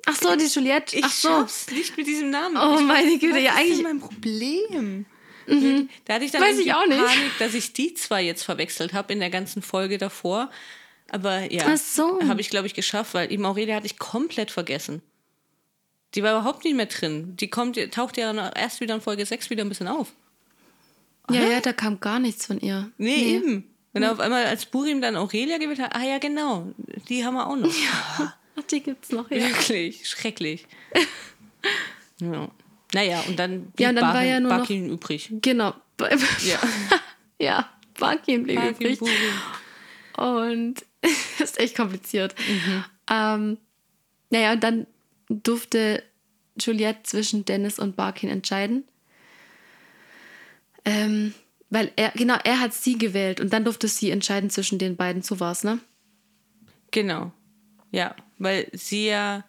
Ach so, die Juliette. Ich Ach so. schaff's nicht mit diesem Namen. Oh, ich meine Güte, ja, ist denn eigentlich- mein Problem. Da hatte ich dann Weiß ich irgendwie auch nicht. Panik, dass ich die zwei jetzt verwechselt habe in der ganzen Folge davor. Aber ja, Ach so. habe ich, glaube ich, geschafft, weil eben Aurelia hatte ich komplett vergessen. Die war überhaupt nicht mehr drin. Die kommt, taucht ja erst wieder in Folge 6 wieder ein bisschen auf. Ja, ja, da kam gar nichts von ihr. Nee, eben. Und auf einmal, als Burim dann Aurelia gewählt hat, ah ja, genau, die haben wir auch noch. Ach, die gibt's noch, ja. Wirklich, schrecklich. ja. Naja, und dann blieb Ja, und dann war Barin- ja nur noch- übrig. Genau. Ja. ja, Barkin blieb Bakin, übrig. Burim. Und ist echt kompliziert. Mhm. Ähm, naja, und dann durfte Juliette zwischen Dennis und Barkin entscheiden. Ähm, weil er, genau, er hat sie gewählt und dann durfte sie entscheiden zwischen den beiden. So war's, ne? Genau. Ja, weil sie ja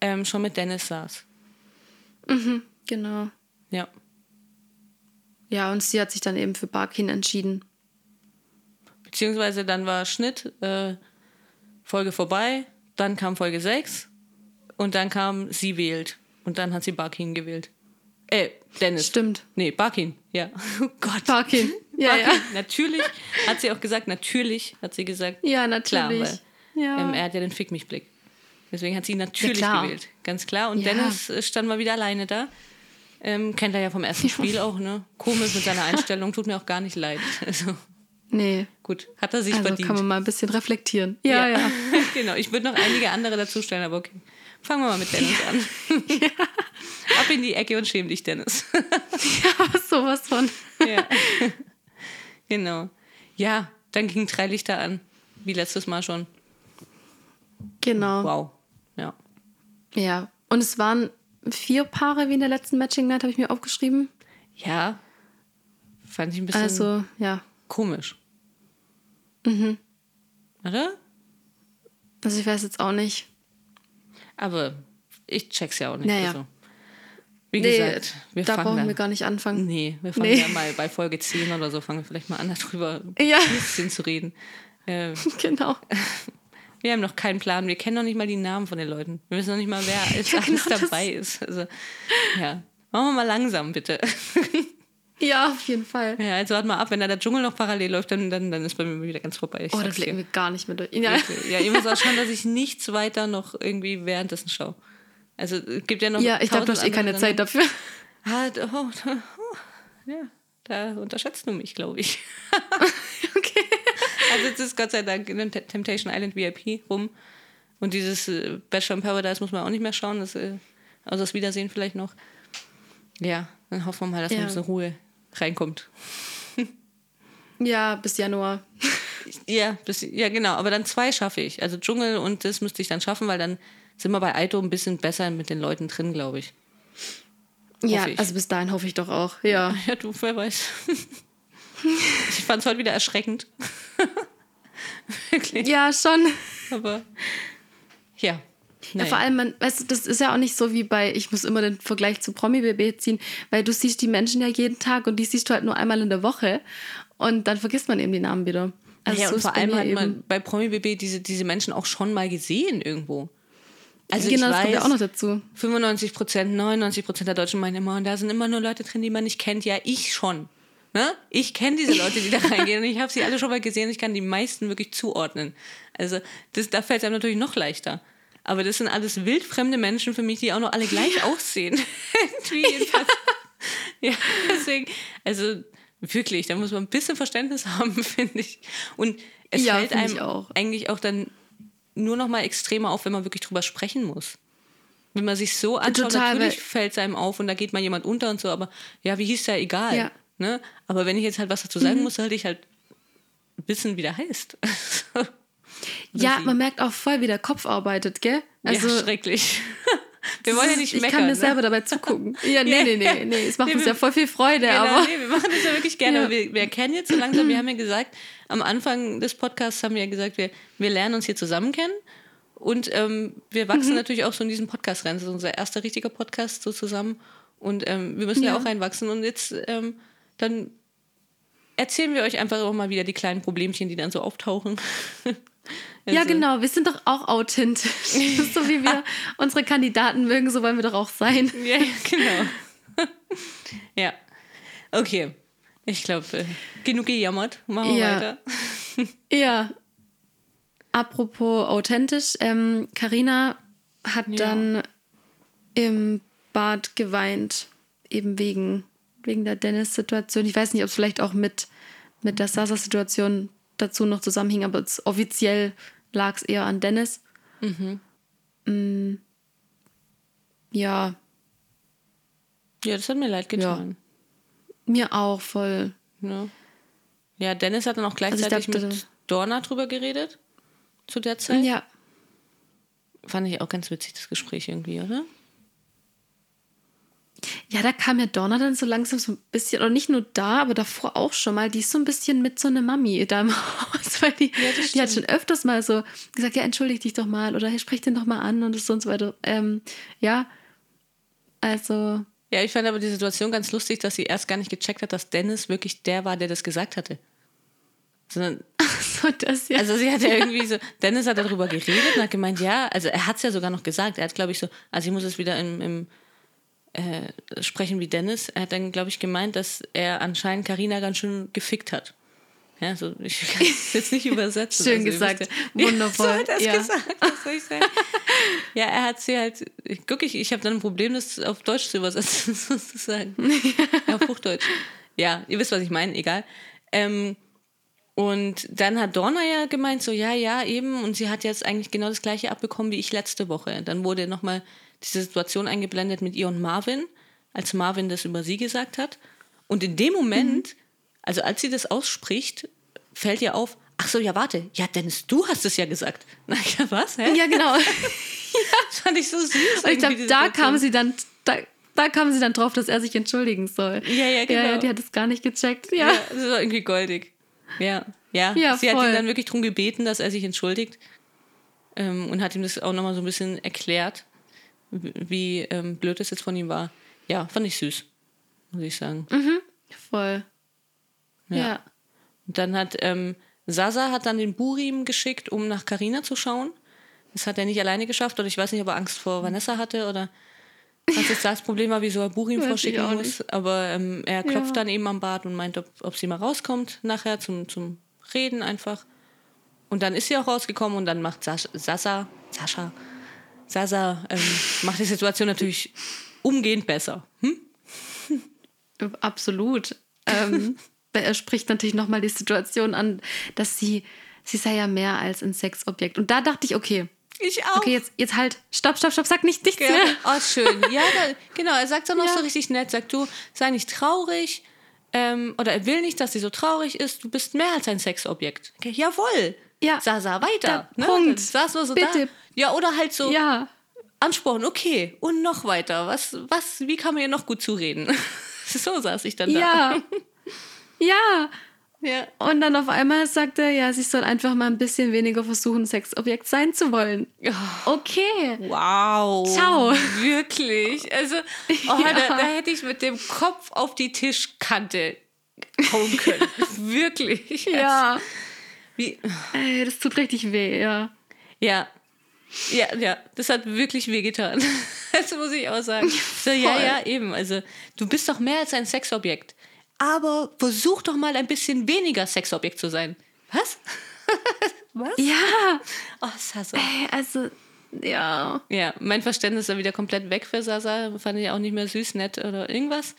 ähm, schon mit Dennis saß. Genau. Ja. Ja, und sie hat sich dann eben für Barkin entschieden. Beziehungsweise dann war Schnitt, äh, Folge vorbei, dann kam Folge 6 und dann kam sie wählt. Und dann hat sie Barkin gewählt. Äh, Dennis. Stimmt. Nee, Barkin, ja. Oh Gott. Barkin. Ja, Barkin. ja. Natürlich hat sie auch gesagt, natürlich hat sie gesagt. Ja, Klar, natürlich. weil ja. ähm, er hat ja den Fick mich Blick. Deswegen hat sie ihn natürlich klar. gewählt. Ganz klar. Und Ja. Dennis äh, stand mal wieder alleine da. Ähm, kennt er ja vom ersten Spiel auch, ne? Komisch mit seiner Einstellung, tut mir auch gar nicht leid. Also, nee. gut, hat er sich Also verdient. kann man mal ein bisschen reflektieren. Ja, ja. genau, ich würde noch einige andere dazustellen, aber okay. Fangen wir mal mit Dennis an. Ab in die Ecke und schäm dich, Dennis. ja. sowas von. ja. genau. Ja, dann ging drei Lichter an, wie letztes Mal schon. Genau. Wow. Ja. Ja. Und es waren vier Paare wie in der letzten Matching Night, habe ich mir aufgeschrieben. Ja. Fand ich ein bisschen Also, ja. Komisch. Mhm. Oder? Also ich weiß jetzt auch nicht. Aber ich check's ja auch nicht. Naja. Also, wie Nee, gesagt, wir da brauchen dann, wir gar nicht anfangen. Nee, wir fangen Nee. ja mal bei Folge 10 oder so, fangen wir vielleicht mal an, darüber Ja. ein bisschen zu reden. Äh, Genau. wir haben noch keinen Plan, wir kennen noch nicht mal die Namen von den Leuten. Wir wissen noch nicht mal, wer alles, Ja, genau, alles dabei ist. Also, ja. Machen wir mal langsam, bitte. Ja, auf jeden Fall. Ja, also warte mal ab, wenn da der Dschungel noch parallel läuft, dann, dann, dann ist bei mir wieder ganz vorbei. Ich Oh, da sag's dir. blicken wir gar nicht mehr durch. Ja. Ja, ihr müsst auch schauen, dass ich nichts weiter noch irgendwie währenddessen schaue. Also es gibt ja noch. Ja, ich glaube, du hast eh keine Zeit dafür. Ah, oh, oh, ja, da unterschätzt du mich, glaube ich. Okay. Also jetzt ist Gott sei Dank in Te- Temptation Island VIP rum. Und dieses äh, Bachelor in Paradise muss man auch nicht mehr schauen. Das, also das Wiedersehen vielleicht noch. Ja, dann hoffen wir mal, dass Ja. ein bisschen Ruhe reinkommt. Ja, bis Januar. Ja, das, ja, genau. Aber dann zwei schaffe ich. Also Dschungel und das müsste ich dann schaffen, weil dann sind wir bei Aito ein bisschen besser mit den Leuten drin, glaube ich. Ja, ich. also bis dahin hoffe ich doch auch. Ja. Ja, du, wer weiß. Ich fand es heute wieder erschreckend. Wirklich. Ja, schon. Aber ja. Ja, Naja. vor allem, man, weißt du, das ist ja auch nicht so wie bei, ich muss immer den Vergleich zu Promi-BB ziehen, weil du siehst die Menschen ja jeden Tag und die siehst du halt nur einmal in der Woche und dann vergisst man eben die Namen wieder. Also ja, so und vor allem hat man bei Promi BB diese, diese Menschen auch schon mal gesehen irgendwo. Also genau, ich das kommt ja weiß, auch noch dazu. 95 Prozent, 99 Prozent der Deutschen meinen immer, und da sind immer nur Leute drin, die man nicht kennt. Ja, ich schon. Ne? Ich kenne diese Leute, die da reingehen und ich habe sie alle schon mal gesehen. Ich kann die meisten wirklich zuordnen. Also das, da fällt es einem natürlich noch leichter. Aber das sind alles wildfremde Menschen für mich, die auch noch alle gleich aussehen. Irgendwie jedenfalls. Ja, deswegen, also wirklich, da muss man ein bisschen Verständnis haben, finde ich. Und es Ja, fällt einem auch. eigentlich auch dann nur noch mal extremer auf, wenn man wirklich drüber sprechen muss. Wenn man sich so anschaut, Total, natürlich fällt es einem auf und da geht mal jemand unter und so, aber ja, wie hieß der, egal. Ja. Mhm. Ne? Aber wenn ich jetzt halt was dazu sagen muss, sollte ich halt wissen, wie der heißt. Oder Ja, sie. man merkt auch voll, wie der Kopf arbeitet, gell? Also, ja, schrecklich. Wir wollen ja nicht ich meckern. kann mir ne? selber dabei zugucken. Ja, nee, nee, nee, nee, es macht Nee, uns ja voll viel Freude, Genau, aber nee, wir machen das ja wirklich gerne. Ja. Aber Wir, wir erkennen jetzt so langsam, wir haben ja gesagt, am Anfang des Podcasts haben wir ja gesagt, wir, wir lernen uns hier zusammen kennen. Und ähm, wir Mhm. wachsen natürlich auch so in diesem Podcast rein. Das ist unser erster richtiger Podcast so zusammen. Und ähm, wir müssen ja. Ja. auch reinwachsen. Und jetzt ähm, dann erzählen wir euch einfach auch mal wieder die kleinen Problemchen, die dann so auftauchen. Ja, Also, genau, wir sind doch auch authentisch. so wie wir unsere Kandidaten mögen, so wollen wir doch auch sein. Ja, ja, genau. ja. Okay. Ich glaube, äh, genug gejammert. Machen wir Ja. weiter. Ja. Apropos authentisch, ähm, Carina hat Ja. dann im Bad geweint, eben wegen, wegen der Dennis-Situation. Ich weiß nicht, ob es vielleicht auch mit, mit der Sasa-Situation dazu noch zusammenhing, aber offiziell lag es eher an Dennis. Mm. Ja, Ja, das hat mir leid getan. mir auch voll. Ja. ja, Dennis hat dann auch Also ich gleichzeitig dachte- mit Dorna drüber geredet. Zu der Zeit. Ja, Fand ich auch ganz witzig, das Gespräch irgendwie, oder? Ja, da kam ja Donna dann so langsam so ein bisschen, oder nicht nur da, aber davor auch schon mal, die ist so ein bisschen mit so einer Mami da im Haus, weil die, Ja, die hat schon öfters mal so gesagt, ja, entschuldig dich doch mal oder hey, sprich den doch mal an und so und so weiter. Ähm, ja, also, Ja, ich fand aber die Situation ganz lustig, dass sie erst gar nicht gecheckt hat, dass Dennis wirklich der war, der das gesagt hatte. Sondern, so das ja. also sie hat ja irgendwie so, Dennis hat darüber geredet und hat gemeint, ja, also er hat es ja sogar noch gesagt. Er hat, glaube ich, so, also ich muss es wieder im, im äh, sprechen wie Dennis. Er hat dann, glaube ich, gemeint, dass er anscheinend Karina ganz schön gefickt hat. Ja, so, ich kann es jetzt nicht übersetzen. Schön also, gesagt. Ja, Wundervoll. so hat er es Ja. gesagt, was soll ich sagen? ja, er hat sie halt, wirklich, ich habe dann ein Problem, das auf Deutsch zu übersetzen, sozusagen. Ja, auf Hochdeutsch. Ja, ihr wisst, was ich meine, egal. Ähm, und dann hat Dorna ja gemeint, so, ja, ja, eben. Und sie hat jetzt eigentlich genau das Gleiche abbekommen wie ich letzte Woche. Dann wurde nochmal diese Situation eingeblendet mit ihr und Marvin, als Marvin das über sie gesagt hat. Und in dem Moment, also als sie das ausspricht, fällt ihr auf, ach so, ja, warte, ja, Dennis, du hast es ja gesagt. Na ja, was? Hä? ja, genau. Das fand ich so süß. Und ich glaube, da kam sie dann, da, da kam sie dann drauf, dass er sich entschuldigen soll. Ja, ja, Ja, genau. ja, die hat es gar nicht gecheckt. Ja. Ja, das war irgendwie goldig. Ja, ja. Ja, Sie hat voll. ihn dann wirklich darum gebeten, dass er sich entschuldigt ähm, und hat ihm das auch nochmal so ein bisschen erklärt, wie ähm, blöd das jetzt von ihm war. Ja, fand ich süß, muss ich sagen. Voll. Ja. Und dann hat ähm, Sasa hat dann den Burim geschickt, um nach Karina zu schauen. Das hat er nicht alleine geschafft oder ich weiß nicht, ob er Angst vor Vanessa hatte oder was jetzt das Problem war, wieso er Burim vorschicken muss. Aber ähm, er klopft Ja. dann eben am Bad und meint, ob, ob sie mal rauskommt nachher zum, zum Reden einfach. Und dann ist sie auch rausgekommen und dann macht Sas Sasa, Sascha, Sasa ähm, macht die Situation natürlich umgehend besser. Hm? Absolut. Ähm, er spricht natürlich nochmal die Situation an, dass sie, sie sei ja mehr als ein Sexobjekt. Und da dachte ich, okay, Ich auch. okay, jetzt, jetzt halt, stopp, stopp, stopp, sag nicht nichts Ja, mehr. oh, schön. Ja, da, genau. Er sagt dann auch Ja. so richtig nett, sagt du, sei nicht traurig. Ähm, oder er will nicht, dass sie so traurig ist. Du bist mehr als ein Sexobjekt. Okay, jawohl. Ja. Sasa, weiter. Da- Punkt. Dann saß nur so Bitte. da. Ja, oder halt so Ja, Ansporn, okay. Und noch weiter. Was, was, wie kann man ihr noch gut zureden? so saß ich dann da. ja, ja. Ja. Und dann auf einmal sagt er, ja, sie soll einfach mal ein bisschen weniger versuchen, Sexobjekt sein zu wollen. Okay. Wow. Ciao. Wirklich. Also, oh, Ja. da, da hätte ich mit dem Kopf auf die Tischkante hauen können. Wirklich. Ja. Wie, Ey, das tut richtig weh, ja. ja. Ja, ja, das hat wirklich wehgetan. Das muss ich auch sagen. So, ja, ja, eben. Also, du bist doch mehr als ein Sexobjekt. Aber versuch doch mal ein bisschen weniger Sexobjekt zu sein. Was? Was? Ja. Oh, Sasa. Ey, also, ja. Ja, mein Verständnis war wieder komplett weg für Sasa. Fand ich auch nicht mehr süß, nett oder irgendwas.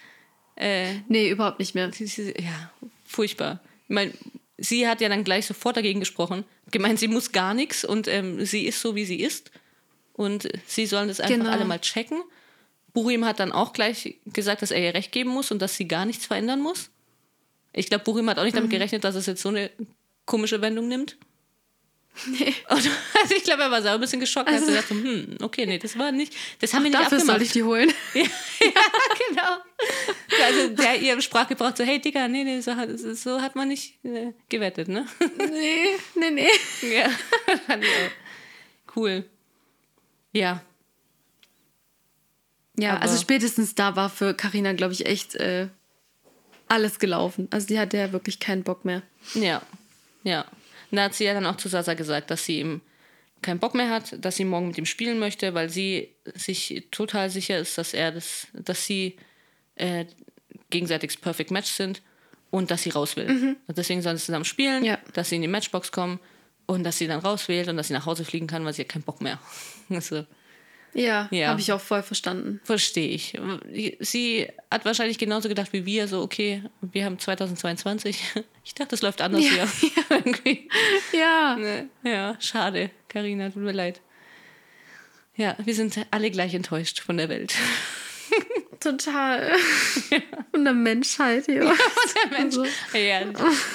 Äh, Nee, überhaupt nicht mehr. ja, furchtbar. Ich meine, sie hat ja dann gleich sofort dagegen gesprochen. Gemeint, sie muss gar nichts und ähm, sie ist so, wie sie ist. Und sie sollen das einfach Genau. alle mal checken. Burim hat dann auch gleich gesagt, dass er ihr recht geben muss und dass sie gar nichts verändern muss. Ich glaube, Burim hat auch nicht damit gerechnet, dass es jetzt so eine komische Wendung nimmt. Nee. Und, also ich glaube, er war selber ein bisschen geschockt. Also, Also- er dachte, hm, okay, nee, das war nicht, das haben wir nicht Dafür abgemacht. soll ich die holen. ja, genau. Also der ihr Sprachgebrauch so, hey Digga, nee, nee, so hat, so hat man nicht äh, gewettet, ne? nee, nee, nee. ja, fand ich auch. Cool. Ja, Ja, Aber- also spätestens da war für Karina, glaube ich, echt äh, alles gelaufen. Also die hatte ja wirklich keinen Bock mehr. ja, ja. Und da hat sie ja dann auch zu Sasa gesagt, dass sie ihm keinen Bock mehr hat, dass sie morgen mit ihm spielen möchte, weil sie sich total sicher ist, dass er das, dass sie äh, gegenseitig Perfect Match sind und dass sie raus will. Und deswegen sollen sie zusammen spielen, Ja. dass sie in die Matchbox kommen und dass sie dann rauswählt und dass sie nach Hause fliegen kann, weil sie hat keinen Bock mehr. Also, Ja, Ja. habe ich auch voll verstanden. verstehe ich. Sie hat wahrscheinlich genauso gedacht wie wir, so, okay, wir haben 2022. Ich dachte, das läuft anders Ja. hier. Irgendwie. Ja, Ne? Ja, schade, Karina, tut mir leid. Ja, wir sind alle gleich enttäuscht von der Welt. total. Von der Menschheit, ja. der Mensch. Also, Ja,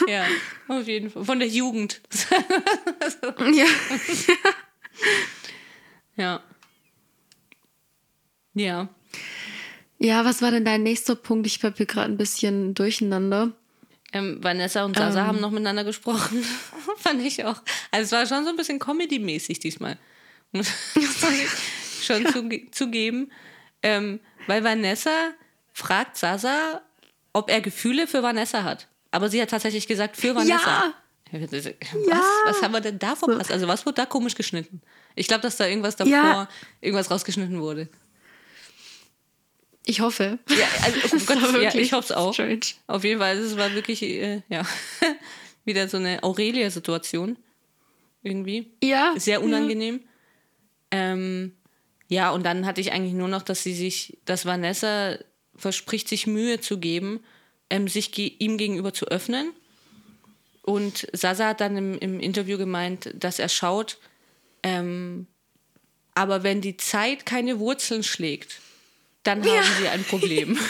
ja, auf jeden Fall. Von der Jugend. ja. Ja. Ja. ja, was war denn dein nächster Punkt? Ich habe hier gerade ein bisschen durcheinander. Ähm, Vanessa und Sasa Ähm. haben noch miteinander gesprochen. Fand ich auch. Also es war schon so ein bisschen Comedy-mäßig diesmal. Muss ich schon zuge zugeben. Ähm, weil Vanessa fragt Sasa, ob er Gefühle für Vanessa hat. Aber sie hat tatsächlich gesagt, für Vanessa. Was, Ja. was haben wir denn da verpasst? Also was wurde da komisch geschnitten? Ich glaube, dass da irgendwas davor, Ja. irgendwas rausgeschnitten wurde. Ich hoffe. Ja, also, oh Gott, war ja, wirklich ich hoffe es auch. strange. Auf jeden Fall, es war wirklich, äh, ja, wieder so eine Aurelia-Situation. Irgendwie. Ja. Sehr unangenehm. Ähm, ja, und dann hatte ich eigentlich nur noch, dass sie sich, dass Vanessa verspricht, sich Mühe zu geben, ähm, sich ge ihm gegenüber zu öffnen. Und Sasa hat dann im, im Interview gemeint, dass er schaut, ähm, aber wenn die Zeit keine Wurzeln schlägt, dann haben sie ein Problem.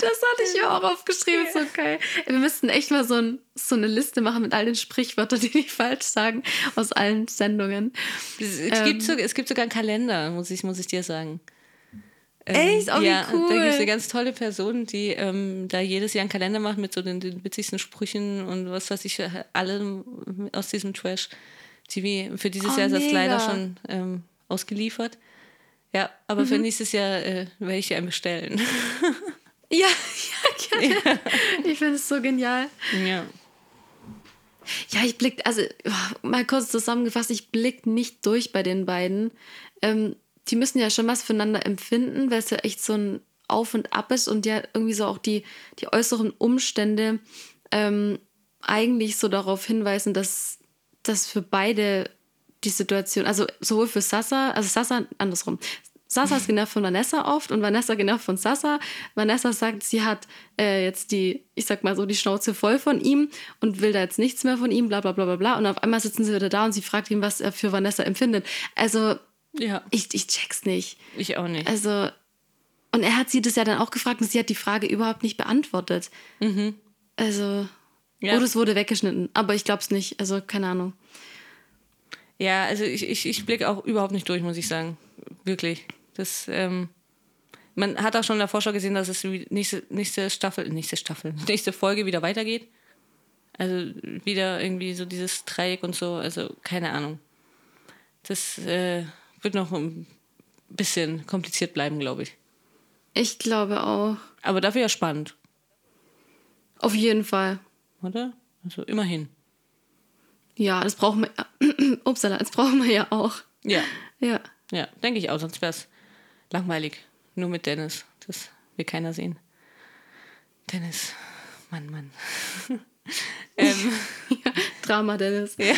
Das hatte ich ja auch aufgeschrieben, so geil. Wir müssten echt mal so, ein, so eine Liste machen mit all den Sprichwörtern, die die falsch sagen, aus allen Sendungen. Es, es, gibt so, es gibt sogar einen Kalender, muss ich, muss ich dir sagen. Echt? Oh, wie ja, cool. da gibt es eine ganz tolle Person, die ähm, da jedes Jahr einen Kalender macht mit so den, den witzigsten Sprüchen und was weiß ich, allem aus diesem Trash-TV. Für dieses Oh, Jahr ist das leider schon ähm, ausgeliefert. Ja, aber Mhm. für nächstes Jahr äh, werde ich einen bestellen. Ja, ja, gerne. Ich finde es so genial. ja. Ja, ich blick, also mal kurz zusammengefasst, ich blick nicht durch bei den beiden. Ähm, die müssen ja schon was füreinander empfinden, weil es ja echt so ein Auf und Ab ist und ja irgendwie so auch die, die äußeren Umstände ähm, eigentlich so darauf hinweisen, dass das für beide die Situation, also sowohl für Sasa, also Sasa andersrum. Sasa ist genervt von Vanessa oft und Vanessa genervt von Sasa. Vanessa sagt, sie hat äh, jetzt die, ich sag mal so, die Schnauze voll von ihm und will da jetzt nichts mehr von ihm, bla bla bla bla bla. Und auf einmal sitzen sie wieder da und sie fragt ihn, was er für Vanessa empfindet. Also, ja, ich, ich check's nicht. ich auch nicht. Also, und er hat sie das ja dann auch gefragt und sie hat die Frage überhaupt nicht beantwortet. Also, Ja. oder es wurde weggeschnitten, aber ich glaub's nicht. Also, keine Ahnung. Ja, also ich, ich, ich blicke auch überhaupt nicht durch, muss ich sagen. Wirklich. Das, ähm, Man hat auch schon in der Vorschau gesehen, dass es nächste, nächste Staffel, nächste Staffel, nächste Folge wieder weitergeht. Also wieder irgendwie so dieses Dreieck und so, also keine Ahnung. Das äh, wird noch ein bisschen kompliziert bleiben, glaube ich. Ich glaube auch. Aber dafür ja spannend, Auf jeden Fall. oder? Also immerhin. Ja, das brauchen wir. Upsala, das brauchen wir ja auch. Ja, Ja. ja, denke ich auch, sonst wäre es langweilig. Nur mit Dennis. Das will keiner sehen. Dennis, Mann, Mann. ähm, Drama, Dennis. Ja,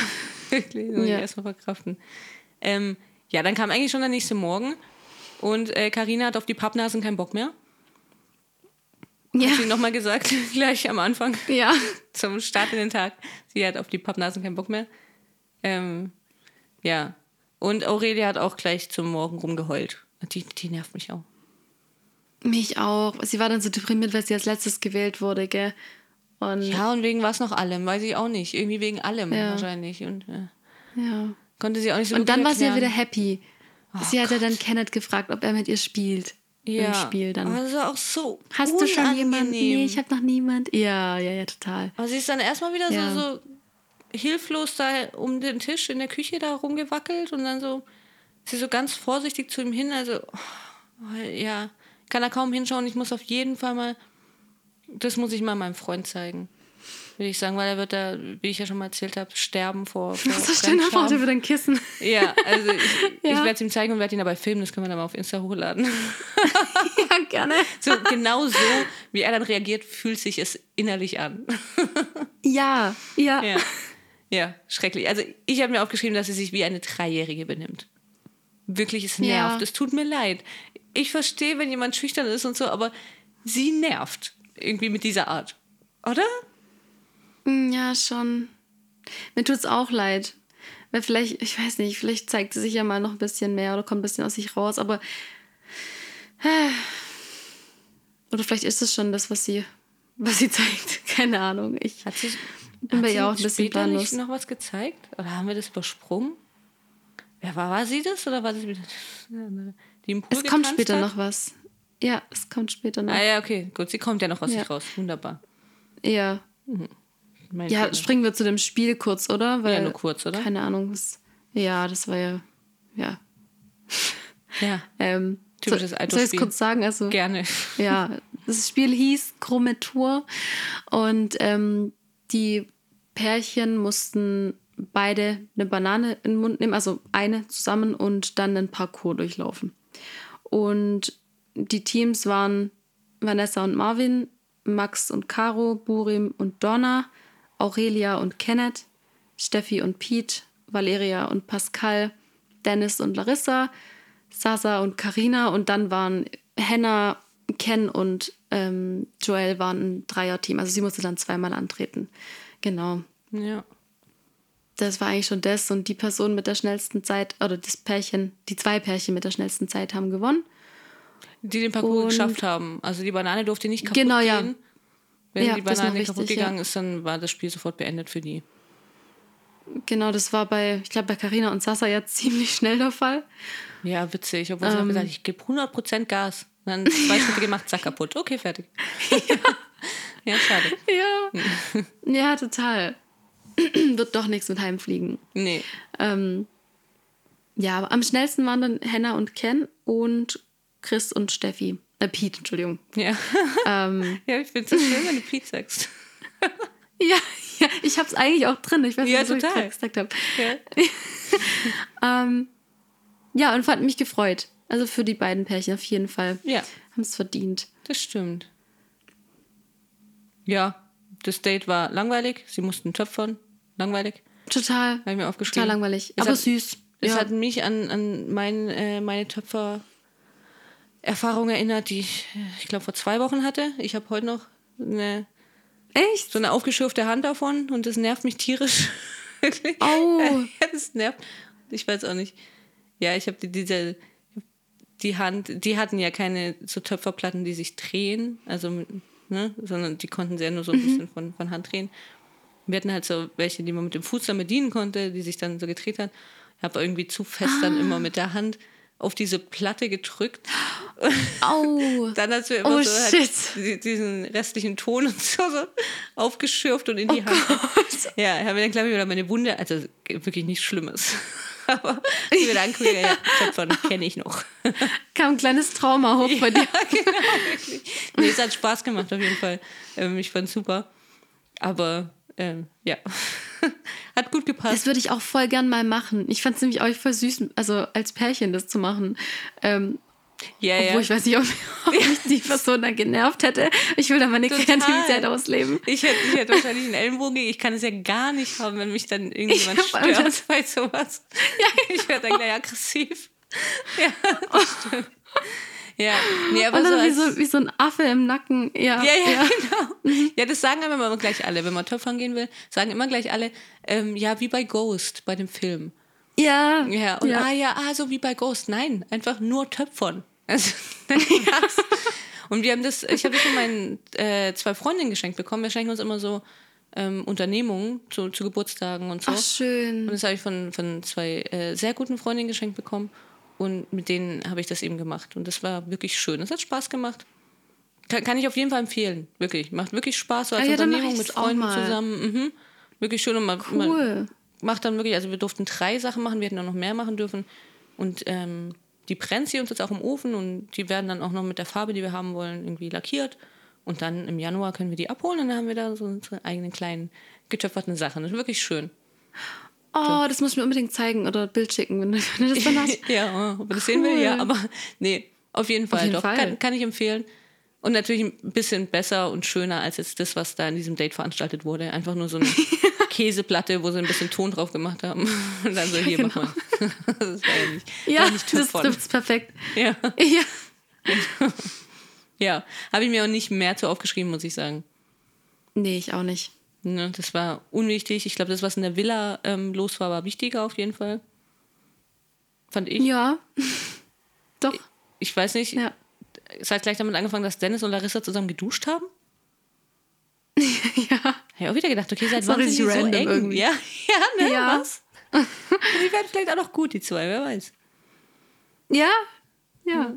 wirklich. Muss ich Ja. erstmal verkraften. Ähm, ja, dann kam eigentlich schon der nächste Morgen und Karina hat auf die Pappnasen keinen Bock mehr. Ja. Hat sie nochmal gesagt, gleich am Anfang, Ja. zum Start in den Tag. Sie hat auf die Pappnasen keinen Bock mehr. Ähm, ja. Und Aurelia hat auch gleich zum Morgen rumgeheult. Die, die nervt mich auch. Mich auch. Sie war dann so deprimiert, weil sie als letztes gewählt wurde, gell? Und ja. Ja, und wegen was noch allem, weiß ich auch nicht. Irgendwie wegen allem Ja. wahrscheinlich. Und äh, konnte sie auch nicht so Und dann war sie ja wieder happy. sie hat ja dann Kenneth gefragt, ob er mit ihr spielt. Im Spiel dann. War auch so Hast du schon jemanden? unangenehm. Nee, ich habe noch niemand. Ja, ja, ja, total. Aber sie ist dann erstmal wieder Ja. so, so hilflos da um den Tisch in der Küche da rumgewackelt und dann so, sie so ganz vorsichtig zu ihm hin, also, oh, ja, kann er kaum hinschauen. Ich muss auf jeden Fall mal, das muss ich mal meinem Freund zeigen. Würde ich sagen, weil er wird da, wie ich ja schon mal erzählt habe, sterben vor. vor So stell vor, der wird ein Kissen. Ja, also ich, ich Ja. werde es ihm zeigen und werde ihn dabei filmen, das können wir dann mal auf Insta hochladen. ja, gerne. So, genau so, wie er dann reagiert, fühlt sich es innerlich an. Ja, ja. Ja. Ja, schrecklich. Also ich habe mir aufgeschrieben, dass sie sich wie eine Dreijährige benimmt. Wirklich, es nervt. Ja. Es tut mir leid. Ich verstehe, wenn jemand schüchtern ist und so, aber sie nervt irgendwie mit dieser Art. Oder? Mm, Ja, schon. Mir tut's auch leid. Weil vielleicht, ich weiß nicht, vielleicht zeigt sie sich ja mal noch ein bisschen mehr oder kommt ein bisschen aus sich raus, aber. äh, Oder vielleicht ist es schon das, was sie, was sie zeigt. Keine Ahnung. Ich Hat sie, bin bei hat ihr auch ein bisschen planlos. noch was gezeigt? Oder haben wir das übersprungen? Wer war, war sie das oder war das wieder die im Pool Es kommt später hat? noch was. Ja, es kommt später noch. Ah ja, okay, gut. Sie kommt ja noch aus Ja. sich raus. Wunderbar. Ja. Mein Ja, Fehler. springen wir zu dem Spiel kurz, oder? Weil, Ja, nur kurz, oder? Keine Ahnung. Was, ja, das war ja. Ja. ja, Ähm, Typisches soll, soll ich es kurz sagen? Also, gerne. ja, das Spiel hieß Krumme Tour und ähm, die Pärchen mussten beide eine Banane in den Mund nehmen, also eine zusammen und dann einen Parcours durchlaufen. Und die Teams waren Vanessa und Marvin, Max und Caro, Burim und Donna, Aurelia und Kenneth, Steffi und Pete, Valeria und Pascal, Dennis und Larissa, Sasa und Karina und dann waren Henna, Ken und ähm, Joel waren ein Dreierteam. Also sie musste dann zweimal antreten. Genau. Ja. Das war eigentlich schon das und die Person mit der schnellsten Zeit, oder das Pärchen, die zwei Pärchen mit der schnellsten Zeit haben gewonnen. Die den Parcours Und- geschafft haben. Also die Banane durfte nicht kaputt Genau, ja. Wenn Ja, die Banane kaputt wichtig, gegangen ja. ist, dann war das Spiel sofort beendet für die. Genau, das war bei, ich glaube, bei Karina und Sasa ja ziemlich schnell der Fall. Ja, witzig. Obwohl sie Ähm. haben gesagt, ich gebe 100% Gas. Dann zwei Schritte gemacht, zack, kaputt. Okay, fertig. ja, schade. Ja. ja, total. Wird doch nichts mit Heimfliegen. Nee. Ähm, ja, aber am schnellsten waren dann Henna und Ken und Chris und Steffi. Äh, Pete, Entschuldigung. Ja. Ähm, ja, ich finde es so schön, wenn du Pete sagst. ja, ja, ich habe es eigentlich auch drin. Ich weiß Ja, nicht, was ich total. gerade gesagt habe. Ja. Ähm, ja, und fand mich gefreut. Also für die beiden Pärchen auf jeden Fall. ja, Haben es verdient. das stimmt. Ja, das Date war langweilig. Sie mussten töpfern. Langweilig. Total. Habe ich mir aufgeschrieben. Total langweilig. Es aber hat- süß. Es ja. hat mich an, an mein, äh, meine Töpfer-Erfahrung erinnert, die ich, ich glaube, vor zwei Wochen hatte. Ich habe heute noch eine, Echt? so eine aufgeschürfte Hand davon und das nervt mich tierisch. Oh. Ja, das nervt. Ich weiß auch nicht. Ja, ich habe die, diese, die Hand, die hatten ja keine so Töpferplatten, die sich drehen, also, ne, sondern die konnten sie ja nur so ein bisschen von, von Hand drehen. Wir hatten halt so welche, die man mit dem Fuß dann bedienen konnte, die sich dann so gedreht hat. Ich habe irgendwie zu fest dann immer mit der Hand auf diese Platte gedrückt Oh. Dann hat sie immer oh, so halt diesen restlichen Ton und so, so aufgeschürft und in die oh Hand. Gott. Ja, habe dann, glaube ich, wieder meine Wunde, also wirklich nichts Schlimmes. Aber ich wieder angucken, ja, Töpfern kenne ich noch. Kam ein kleines Trauma hoch ja, bei dir. genau, wirklich. Nee, es hat Spaß gemacht auf jeden Fall. Ähm, ich fand es super. Aber ähm, ja, hat gut gepasst. Das würde ich auch voll gern mal machen. Ich fand es nämlich auch voll süß, also als Pärchen das zu machen. Ähm, ja, Obwohl ja. ich weiß nicht, ob, ob mich die Person dann genervt hätte. Ich will da meine Total. Kreativität ausleben. Ich hätte, ich hätte wahrscheinlich einen Ellenbogen. Ich kann es ja gar nicht haben, wenn mich dann irgendjemand stört bei sowas. Ja, genau. Ich werde dann gleich aggressiv. Ja, das stimmt. Ja, nee, aber so, wie, so wie so ein Affe im Nacken. Ja, ja, ja, ja. genau. Ja, das sagen immer gleich alle, wenn man töpfern gehen will, sagen immer gleich alle, ähm, ja, wie bei Ghost, bei dem Film. Ja. Ja, und ja. ah ja, ah, so wie bei Ghost. Nein, einfach nur töpfern. Also, und wir haben das, ich habe das von meinen äh, zwei Freundinnen geschenkt bekommen. Wir schenken uns immer so ähm, Unternehmungen zu, zu, Geburtstagen und so. Ach, schön. Und das habe ich von, von zwei äh, sehr guten Freundinnen geschenkt bekommen. Und mit denen habe ich das eben gemacht. Und das war wirklich schön. Das hat Spaß gemacht. Kann, kann ich auf jeden Fall empfehlen. Wirklich. Macht wirklich Spaß, so als ah, ja, Unternehmung mit Freunden zusammen. Mhm. Wirklich schön. Und man, cool. man macht dann wirklich, also wir durften drei Sachen machen, wir hätten auch noch mehr machen dürfen. Und ähm, die brennt sie uns jetzt auch im Ofen und die werden dann auch noch mit der Farbe, die wir haben wollen, irgendwie lackiert. Und dann im Januar können wir die abholen und dann haben wir da so unsere eigenen kleinen getöpferten Sachen. Das ist wirklich schön. Oh, das muss ich mir unbedingt zeigen oder Bild schicken, wenn du, wenn du das dann hast. ja, ob man das cool. sehen will, ja, aber nee, auf jeden Fall auf jeden doch. Fall. Kann, kann ich empfehlen. Und natürlich ein bisschen besser und schöner als jetzt das, was da in diesem Date veranstaltet wurde. Einfach nur so eine Käseplatte, wo sie ein bisschen Ton drauf gemacht haben. Und dann so, hier, genau. mach mal. Das war ja nicht, ja, war nicht das trifft perfekt. Ja. Ja, ja. habe ich mir auch nicht mehr zu aufgeschrieben, muss ich sagen. Nee, ich auch nicht. Ne, das war unwichtig. Ich glaube, das, was in der Villa ähm, los war, war wichtiger auf jeden Fall. Fand ich. Ja. Doch. Ich, ich weiß nicht. Ja. Es hat gleich damit angefangen, dass Dennis und Larissa zusammen geduscht haben. ja. Ich habe auch wieder gedacht, okay, seit wann sind die so eng? Irgendwie. Ja, ja, ne, ja. was? die werden vielleicht auch noch gut, die zwei, wer weiß. Ja, ja.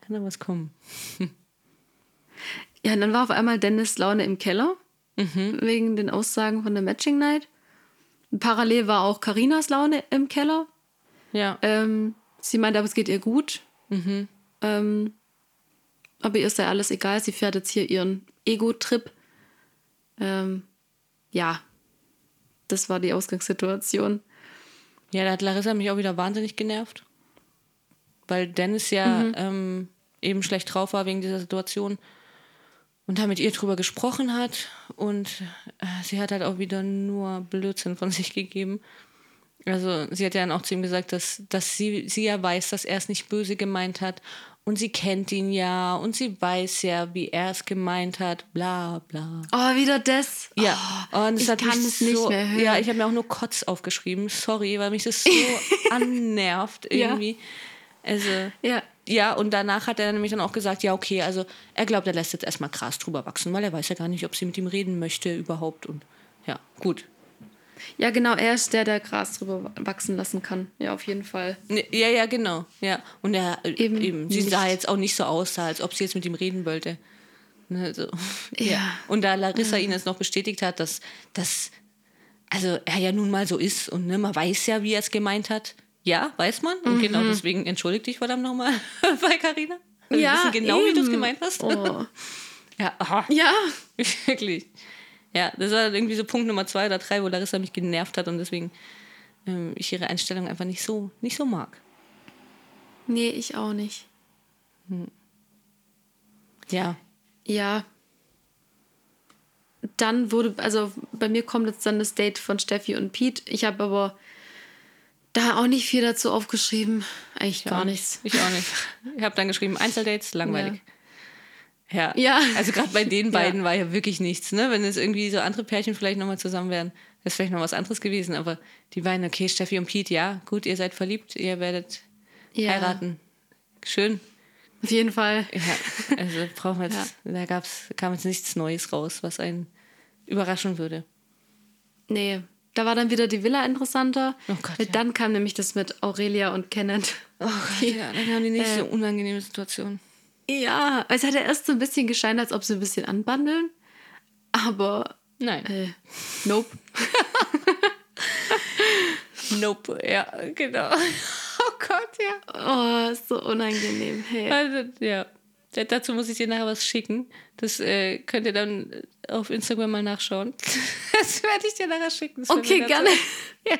Kann da was kommen. ja, und dann war auf einmal Dennis Laune im Keller, mhm. wegen den Aussagen von der Matching Night. Parallel war auch Karinas Laune im Keller. Ja. Ähm, sie meinte, aber es geht ihr gut. Mhm. Ähm, aber ihr ist ja alles egal. Sie fährt jetzt hier ihren Ego-Trip. Ähm, ja, das war die Ausgangssituation. Ja, da hat Larissa mich auch wieder wahnsinnig genervt. Weil Dennis ja mhm. ähm, eben schlecht drauf war wegen dieser Situation und da mit ihr drüber gesprochen hat. Und äh, sie hat halt auch wieder nur Blödsinn von sich gegeben. Also sie hat ja dann auch zu ihm gesagt, dass, dass sie, sie ja weiß, dass er es nicht böse gemeint hat und sie kennt ihn ja und sie weiß ja, wie er es gemeint hat, bla bla. Oh, wieder das. Ja, oh, und ich kann es so, nicht mehr hören. Ja, ich habe mir auch nur Kotz aufgeschrieben, sorry, weil mich das so annervt irgendwie. Ja. Also, ja. Ja, und danach hat er nämlich dann auch gesagt, ja, okay, also er glaubt, er lässt jetzt erstmal Gras drüber wachsen, weil er weiß ja gar nicht, ob sie mit ihm reden möchte überhaupt. Und ja, gut. Ja, genau, er ist der, der Gras drüber wachsen lassen kann. Ja, auf jeden Fall. Ja, ja, genau. Ja. Und er eben, eben sie sah jetzt auch nicht so aus, als ob sie jetzt mit ihm reden wollte. Ne, so. ja. ja. Und da Larissa ja. ihn jetzt noch bestätigt hat, dass, dass also er ja nun mal so ist und ne, man weiß ja, wie er es gemeint hat. Ja, weiß man. Und genau mhm. genau deswegen entschuldigt dich verdammt nochmal bei Carina. Wir ja, wissen genau, eben. wie du es gemeint hast. Oh. ja, aha. ja. Wirklich. Ja, das war irgendwie so Punkt Nummer zwei oder drei, wo Larissa mich genervt hat und deswegen ähm, ich ihre Einstellung einfach nicht so, nicht so mag. Nee, ich auch nicht. Hm. Ja. Ja. Dann wurde, also bei mir kommt jetzt dann das Date von Steffi und Pete. Ich habe aber da auch nicht viel dazu aufgeschrieben. Eigentlich ich gar nichts. Ich auch nicht. Ich habe dann geschrieben, Einzeldates, langweilig. Ja. Ja. ja. Also gerade bei den beiden ja. war ja wirklich nichts, ne? Wenn es irgendwie so andere Pärchen vielleicht nochmal zusammen wären, wäre es vielleicht noch was anderes gewesen. Aber die beiden, okay, Steffi und Pete, ja, gut, ihr seid verliebt, ihr werdet ja. heiraten. Schön. Auf jeden Fall. Ja, also brauchen wir jetzt, da gab's, kam jetzt nichts Neues raus, was einen überraschen würde. Nee, da war dann wieder die Villa interessanter. Oh Gott, ja. Dann kam nämlich das mit Aurelia und Kenneth. Oh Gott, ja, dann haben die nicht äh, unangenehme Situation. Ja, es hat ja erst so ein bisschen gescheint, als ob sie ein bisschen anbandeln. Aber. Nein. Äh, nope. nope, ja, genau. Oh Gott, ja. Oh, ist so unangenehm. Hey. Also, ja. Dazu muss ich dir nachher was schicken. Das äh, könnt ihr dann auf Instagram mal nachschauen. Das werde ich dir nachher schicken. Okay, gerne. Ja.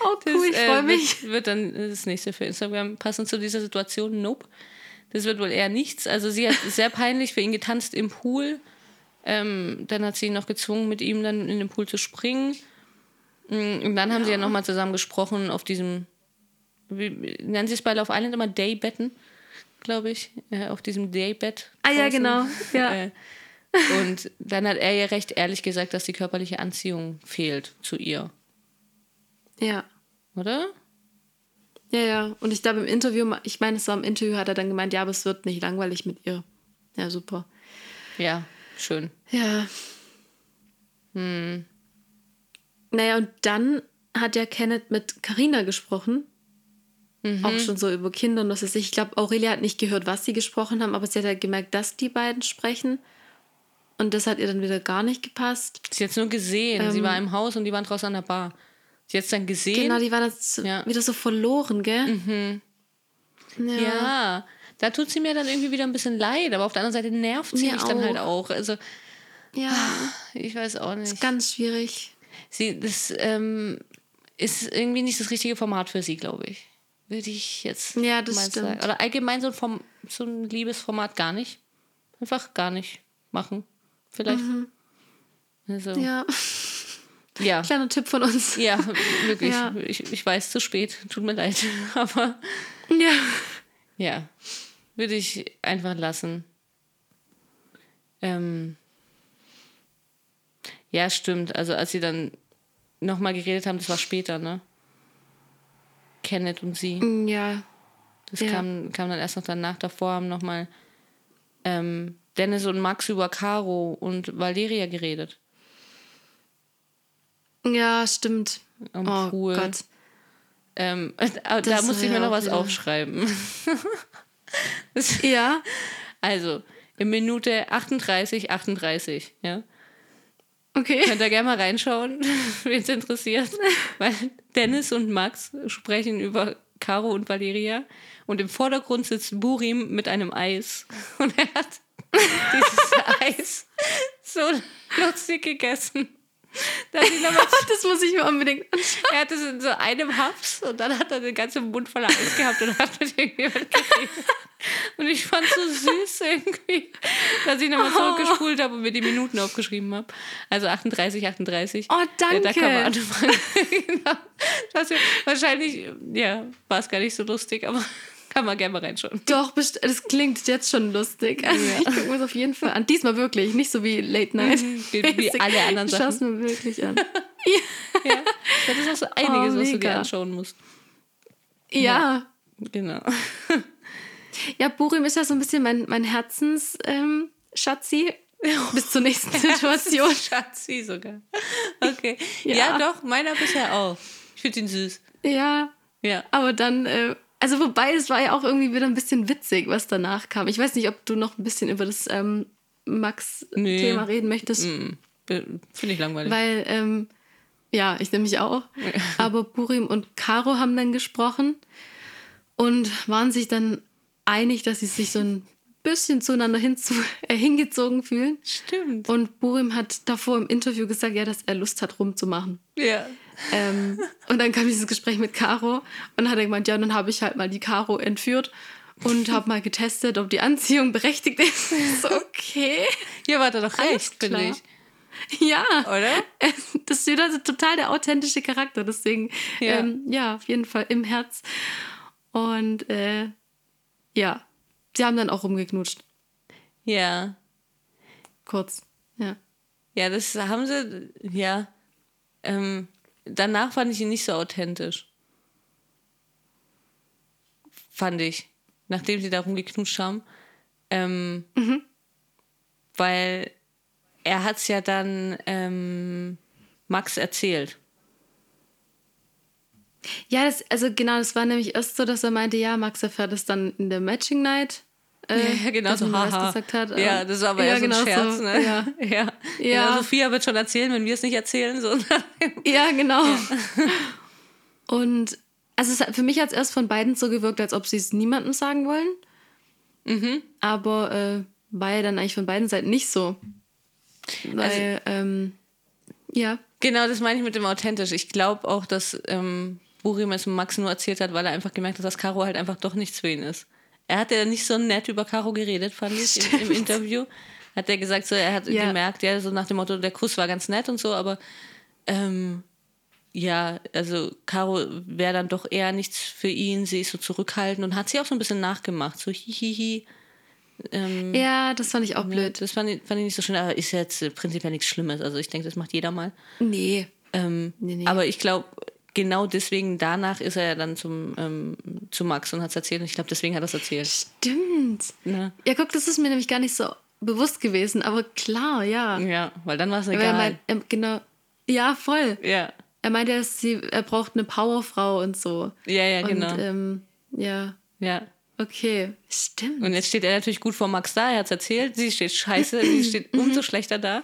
Oh, cool, das, ich freue äh, mich. Wird, wird, dann das nächste für Instagram passend zu dieser Situation. Nope. Das wird wohl eher nichts. Also sie hat sehr peinlich für ihn getanzt im Pool. Ähm, dann hat sie ihn noch gezwungen, mit ihm dann in den Pool zu springen. Mm, und dann haben ja. sie ja nochmal zusammen gesprochen auf diesem, wie, nennen sie es bei Love Island immer Daybetten, glaube ich, äh, auf diesem Daybett. Ah ja, genau, ja. Äh, und dann hat er ihr recht ehrlich gesagt, dass die körperliche Anziehung fehlt zu ihr. Ja. Oder? Ja, ja. Und ich glaube im Interview, ich meine, es war im Interview, hat er dann gemeint, ja, aber es wird nicht langweilig mit ihr. Ja, super. Ja, schön. Ja. Hm. Naja, und dann hat ja Kenneth mit Karina gesprochen. Mhm. Auch schon so über Kinder und was weiß ich. Ich glaube, Aurelia hat nicht gehört, was sie gesprochen haben, aber sie hat halt gemerkt, dass die beiden sprechen. Und das hat ihr dann wieder gar nicht gepasst. Sie hat es nur gesehen. Ähm, sie war im Haus und die waren draußen an der Bar. Sie hat es dann gesehen. Genau, die waren dann ja. wieder so verloren, gell? Mhm. Ja. ja. da tut sie mir dann irgendwie wieder ein bisschen leid, aber auf der anderen Seite nervt sie mir mich auch. dann halt auch. Also, ja. Ich weiß auch nicht. Das ist ganz schwierig. Sie, das ähm, ist irgendwie nicht das richtige Format für sie, glaube ich. Würde ich jetzt ja, das mal stimmt. sagen. Oder allgemein so ein, Form, so ein Liebesformat gar nicht. Einfach gar nicht machen. Vielleicht. Mhm. Also. Ja. Ja. Kleiner Tipp von uns. Ja, wirklich. Ja. Ich, ich weiß, zu spät. Tut mir leid. Aber. Ja. Ja. Würde ich einfach lassen. Ähm. Ja, stimmt. Also, als sie dann nochmal geredet haben, das war später, ne? Kenneth und sie. Ja. Das ja. Kam, kam dann erst noch danach. Davor haben nochmal ähm, Dennis und Max über Caro und Valeria geredet. Ja, stimmt. Am oh Pool. Gott. Ähm, da das musste ich mir noch was wieder. aufschreiben. ja. Also, in Minute 38, 38, ja. Okay. Könnt ihr gerne mal reinschauen, wen es interessiert. Weil Dennis und Max sprechen über Caro und Valeria. Und im Vordergrund sitzt Burim mit einem Eis. Und er hat dieses Eis so lustig gegessen. Das, das, muss ich mir unbedingt anschauen. Er hat es in so einem Haps und dann hat er den ganzen Mund voller Eis gehabt und hat mit irgendjemand geredet. Und ich fand es so süß irgendwie, dass ich nochmal oh. zurückgespult habe und mir die Minuten aufgeschrieben habe. Also 38, 38. Oh, danke. Ja, da kann man anfangen. genau. das wahrscheinlich, ja, war es gar nicht so lustig, aber kann man gerne mal reinschauen. Doch, das klingt jetzt schon lustig. Also ja. ich gucke mir es auf jeden Fall an. Diesmal wirklich, nicht so wie Late Night. Wie, wie alle anderen Sachen. Ich schaue es mir wirklich an. ja. ja. Das ist auch so einiges, oh, was du dir anschauen musst. Ja. ja. Genau. Ja, Burim ist ja so ein bisschen mein, mein Herzens-Schatzi. Ähm, bis zur nächsten Situation. Schatzi sogar. Okay. Ja. ja, doch, meiner bisher auch. Ich finde ihn süß. Ja. Ja. Aber dann äh, also wobei, es war ja auch irgendwie wieder ein bisschen witzig, was danach kam. Ich weiß nicht, ob du noch ein bisschen über das ähm, Max-Thema nee. reden möchtest. Mm, Finde ich langweilig. Weil, ähm, ja, ich nehme mich auch. Aber Burim und Caro haben dann gesprochen und waren sich dann einig, dass sie sich so ein bisschen zueinander hinzu, äh, hingezogen fühlen. Stimmt. Und Burim hat davor im Interview gesagt, ja, dass er Lust hat, rumzumachen. Ja. Ähm, und dann kam dieses Gespräch mit Caro und dann hat er gemeint, ja, dann habe ich halt mal die Caro entführt und habe mal getestet, ob die Anziehung berechtigt ist. so, okay. Hier war er doch recht, finde ich. Ja. Oder? Das ist wieder total der authentische Charakter. Deswegen, ja, ähm, ja auf jeden Fall im Herz. Und äh, ja, sie haben dann auch rumgeknutscht. Ja. Kurz, ja. Ja, das haben sie, ja. Ähm, danach fand ich ihn nicht so authentisch. Fand ich. Nachdem sie da rumgeknutscht haben. Ähm, mhm. Weil er hat es ja dann ähm, Max erzählt. Ja, das, also genau, das war nämlich erst so, dass er meinte, ja, Max erfährt es dann in der Matching Night. Äh, ja, genau, so haha. gesagt hat. Ja, das war aber ja, eher so ein genau Scherz, so, ne? Ja, Ja. Ja. Genau, Sophia wird schon erzählen, wenn wir es nicht erzählen. So. ja genau. Und also es für mich hat es erst von beiden so gewirkt, als ob sie es niemandem sagen wollen. Mhm. Aber äh, war ja dann eigentlich von beiden Seiten nicht so. Weil, ähm, ja. Genau, das meine ich mit dem authentisch. Ich glaube auch, dass ähm, Burim es Max nur erzählt hat, weil er einfach gemerkt hat, dass Caro halt einfach doch nichts für ihn ist. Er hat ja nicht so nett über Caro geredet, fand ich, im, im Interview. Hat er gesagt, so, er hat Ja. gemerkt, ja, so nach dem Motto, der Kuss war ganz nett und so, aber ähm, ja, also Caro wäre dann doch eher nichts für ihn, sie ist so zurückhaltend und hat sie auch so ein bisschen nachgemacht, so hihihi. Ähm, Ja, das fand ich auch ja, blöd. das fand ich, fand ich nicht so schön, aber ist jetzt prinzipiell nichts Schlimmes. Also ich denke, das macht jeder mal. Nee. Ähm, Nee, nee. Aber ich glaube, genau deswegen, danach ist er ja dann zum, ähm, zu Max und hat es erzählt. Und ich glaube, deswegen hat er es erzählt. Stimmt. Ne? Ja, guck, das ist mir nämlich gar nicht so bewusst gewesen, aber klar, ja. Ja, weil dann war es Weil er egal. meint, er, genau. Ja, voll. ja. Er meinte, dass sie, er braucht eine Powerfrau und so. ja, ja, genau. Und ähm, ja, ja. okay. Stimmt. Und jetzt steht er natürlich gut vor Max da, er hat es erzählt. Sie steht scheiße, sie steht umso schlechter da,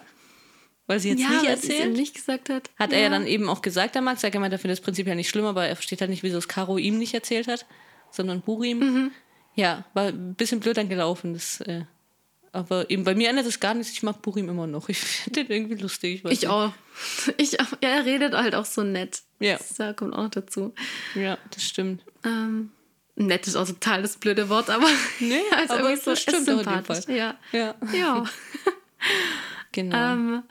weil sie jetzt ja, nicht es ihm erzählt. nicht gesagt hat. Hat er ja dann eben auch gesagt, der Max, er gemeint, er findet es prinzipiell nicht schlimm, aber er versteht halt nicht, wieso es Caro ihm nicht erzählt hat, sondern Burim. Mhm. Ja, war ein bisschen blöd dann gelaufen. Das, äh, aber eben bei mir ändert es gar nichts. Ich mag Burim immer noch. Ich finde den irgendwie lustig. Ich, Ich auch. Ich auch. Ja, er redet halt auch so nett. Ja. Das da kommt auch noch dazu. Ja, das stimmt. Ähm, nett ist auch total das blöde Wort, aber. Nee, also aber irgendwie das ist stimmt dem sympathisch. Fall. Ja. Ja, Ja. genau. ähm,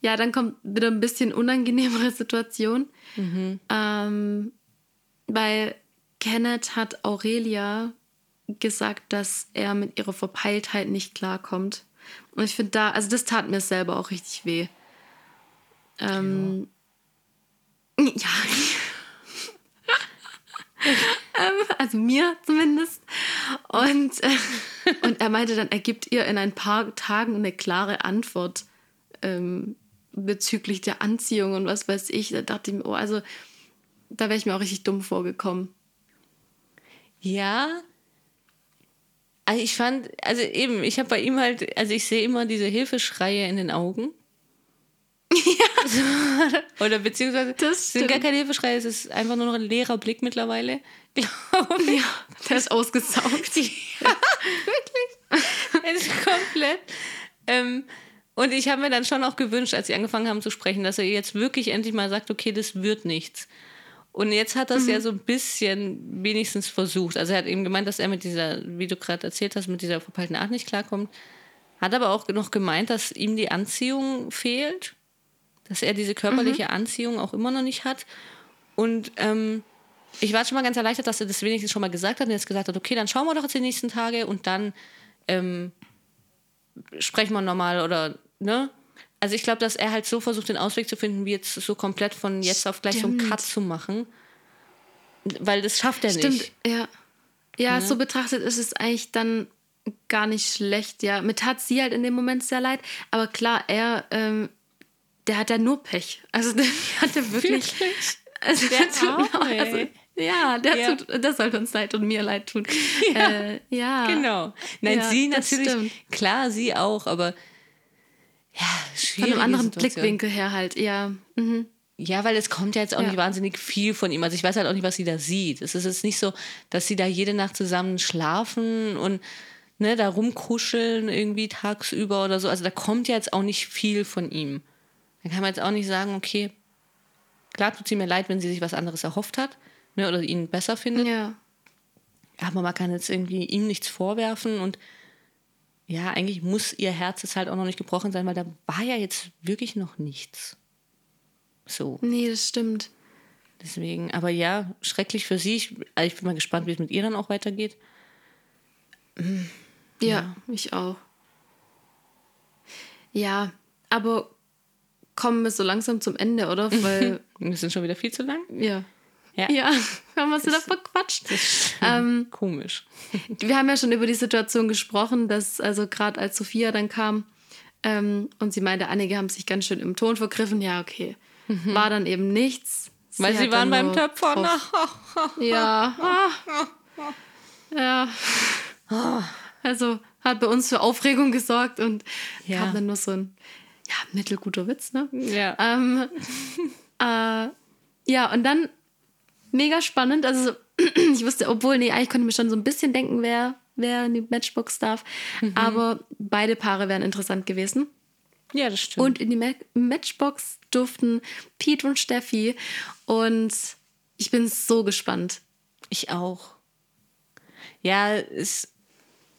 ja, dann kommt wieder ein bisschen unangenehmere Situation. Mhm. Ähm, weil Kenneth hat Aurelia gesagt, dass er mit ihrer Verpeiltheit nicht klarkommt. Und ich finde da, also das tat mir selber auch richtig weh. Ähm, ja. ähm, also mir zumindest. Und, äh, und er meinte dann, er gibt ihr in ein paar Tagen eine klare Antwort ähm, bezüglich der Anziehung und was weiß ich. Da dachte ich mir, oh, also da wäre ich mir auch richtig dumm vorgekommen. Ja. Also ich fand, also eben, ich habe bei ihm halt, also ich sehe immer diese Hilfeschreie in den Augen. Ja. Oder beziehungsweise Das sind gar keine Hilfeschreie, es ist einfach nur noch ein leerer Blick mittlerweile, glaube ich. Ja, der ist ausgesaugt. Es ist komplett. Ähm, und ich habe mir dann schon auch gewünscht, als sie angefangen haben zu sprechen, dass er jetzt wirklich endlich mal sagt, okay, das wird nichts. Und jetzt hat er es ja so ein bisschen wenigstens versucht. Also er hat eben gemeint, dass er mit dieser, wie du gerade erzählt hast, mit dieser verpeilten Art nicht klarkommt. Hat aber auch noch gemeint, dass ihm die Anziehung fehlt. Dass er diese körperliche Anziehung auch immer noch nicht hat. Und ähm, ich war schon mal ganz erleichtert, dass er das wenigstens schon mal gesagt hat und jetzt gesagt hat, okay, dann schauen wir doch jetzt die nächsten Tage und dann ähm, sprechen wir nochmal oder, ne? Also ich glaube, dass er halt so versucht, den Ausweg zu finden, wie jetzt so komplett von jetzt auf gleich so einen Stimmt. Cut zu machen. Weil das schafft er Stimmt, nicht. ja. Ja, so betrachtet ist es eigentlich dann gar nicht schlecht, ja. Mir tat sie halt in dem Moment sehr leid. Aber klar, er, ähm, der hat ja nur Pech. Also der hatte wirklich. Also, Der mir auch, also, ja, der Ja. tut, das sollte uns leid und mir leid tun. Ja. Äh, ja. Genau. Nein, Ja, sie natürlich, klar, sie auch, aber ja, Von schwierige einem anderen Situation. Blickwinkel her halt, ja. Mhm. Ja, weil es kommt ja jetzt auch Ja. nicht wahnsinnig viel von ihm. Also ich weiß halt auch nicht, was sie da sieht. Es ist jetzt nicht so, dass sie da jede Nacht zusammen schlafen und ne, da rumkuscheln irgendwie tagsüber oder so. Also da kommt ja jetzt auch nicht viel von ihm. Da kann man jetzt auch nicht sagen, okay, klar tut sie mir leid, wenn sie sich was anderes erhofft hat ne, oder ihn besser findet. Ja. Aber man kann jetzt irgendwie ihm nichts vorwerfen und ja, eigentlich muss ihr Herz jetzt halt auch noch nicht gebrochen sein, weil da war ja jetzt wirklich noch nichts. So. Nee, das stimmt. Deswegen, aber ja, schrecklich für sie. Ich, also ich bin mal gespannt, wie es mit ihr dann auch weitergeht. Ja, ich auch. Ja, aber kommen wir so langsam zum Ende, oder? Weil, Wir sind schon wieder viel zu lang. ja. Ja. Ja, wir haben uns wieder verquatscht. Ähm, Komisch. wir haben ja schon über die Situation gesprochen, dass, also gerade als Sophia dann kam ähm, und sie meinte, einige haben sich ganz schön im Ton vergriffen. Ja, okay. War dann eben nichts. Weil hat sie waren beim Töpfern. drauf- Ja. Ja. Also hat bei uns für Aufregung gesorgt und Ja. kam dann nur so ein ja, mittelguter Witz, ne? ja. Ähm, äh, ja, und dann mega spannend. Also, ich wusste, obwohl, nee, eigentlich konnte ich mir schon so ein bisschen denken, wer, wer in die Matchbox darf. Aber beide Paare wären interessant gewesen. ja, das stimmt. Und in die Ma Matchbox durften Pete und Steffi. Und ich bin so gespannt. Ich auch. Ja, es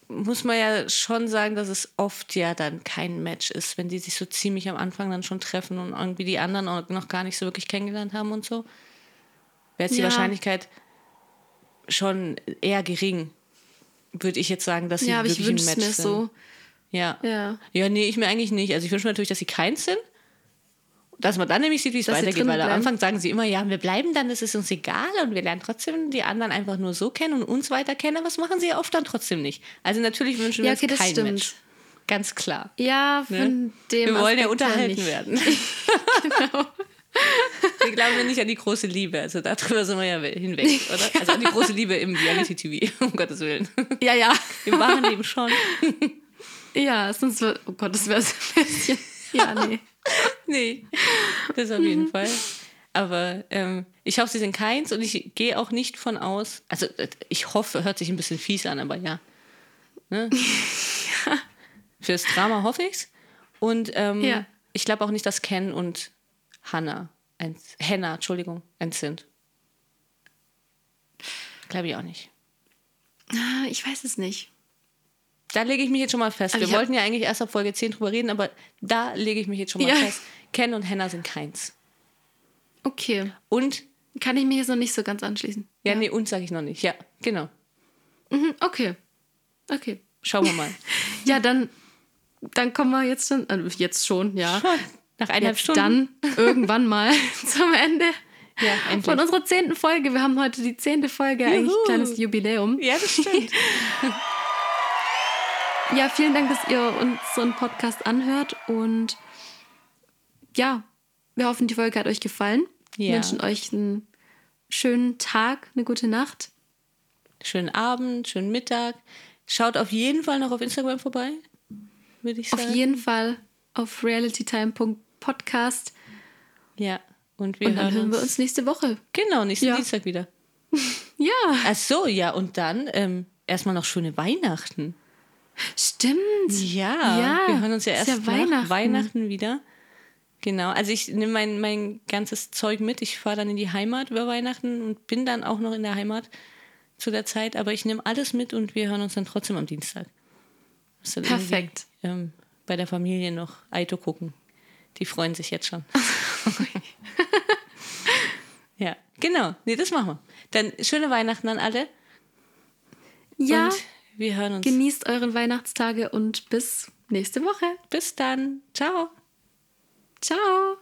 muss man ja schon sagen, dass es oft ja dann kein Match ist, wenn die sich so ziemlich am Anfang dann schon treffen und irgendwie die anderen auch noch gar nicht so wirklich kennengelernt haben und so. Wäre jetzt die Ja. Wahrscheinlichkeit schon eher gering, würde ich jetzt sagen, dass sie Ja, aber ich wirklich ein es Match mir sind. so. Ja. Ja. Ja, nee, ich mir eigentlich nicht. Also ich wünsche mir natürlich, dass sie keins sind. Dass man dann nämlich sieht, wie es weitergeht. Weil am. Anfang sagen sie immer, ja, wir bleiben dann, das ist uns egal und wir lernen trotzdem die anderen einfach nur so kennen und uns weiter kennen. Aber das machen sie ja oft dann trotzdem nicht. Also natürlich wünschen wir Ja, uns okay, das kein stimmt. Match. Ganz klar. Ja, von Ne? dem. Wir wollen ja Aspekt her unterhalten werden. genau. Wir glauben ja nicht an die große Liebe. Also darüber sind wir ja hinweg, oder? Also an die große Liebe im Reality-TV, um Gottes Willen. Ja, ja. Im wahren Leben schon. Ja, sonst wird. Oh Gott, das wäre so ein bisschen. Ja, nee. Nee, das auf jeden Fall. Aber ähm, ich hoffe, sie sind keins und ich gehe auch nicht von aus. Also, äh, ich hoffe, hört sich ein bisschen fies an, aber ja. Ne? Fürs Drama hoffe ich's. Und ähm, Ja. ich glaube auch nicht, dass Ken und Hannah, ein, Hannah, Entschuldigung, eins sind. Glaube ich auch nicht. Ah, Ich weiß es nicht. Da lege ich mich jetzt schon mal fest. Also Wir wollten ja eigentlich erst ab Folge 10 drüber reden, aber da lege ich mich jetzt schon mal Ja. fest. Ken und Hannah sind keins. Okay. Und, Kann ich mir jetzt noch nicht so ganz anschließen. ja, nee, und sage ich noch nicht. Ja, genau. Mhm, okay. Okay. Schauen wir mal. Ja, dann, dann kommen wir jetzt schon. äh, Jetzt schon, ja. Nach eineinhalb Stunden. dann irgendwann mal zum Ende Ja, endlich. von unserer zehnten Folge. Wir haben heute die zehnte Folge, eigentlich Juhu. ein kleines Jubiläum. ja, das stimmt. Ja, vielen Dank, dass ihr unseren Podcast anhört und ja, wir hoffen, die Folge hat euch gefallen. Wir Ja. wünschen euch einen schönen Tag, eine gute Nacht. schönen Abend, schönen Mittag. Schaut auf jeden Fall noch auf Instagram vorbei, würde ich Auf sagen. jeden Fall auf realitytime.podcast Ja, und wir und dann hören, hören uns, wir uns nächste Woche. Genau, nächsten Ja. Dienstag wieder. Ja, Ach so, ja, und dann ähm, erstmal noch schöne Weihnachten. stimmt. Ja, Ja, wir hören uns ja erst ja nach Weihnachten. Weihnachten wieder. Genau, also ich nehme mein, mein ganzes Zeug mit. Ich fahre dann in die Heimat über Weihnachten und bin dann auch noch in der Heimat zu der Zeit. Aber ich nehme alles mit und wir hören uns dann trotzdem am Dienstag. Perfekt. Ähm, bei der Familie noch Aito gucken. Die freuen sich jetzt schon. ja, genau. Nee, das machen wir. Dann schöne Weihnachten an alle. Ja, Und wir hören uns. genießt euren Weihnachtstage und bis nächste Woche. Bis dann. Ciao. Ciao.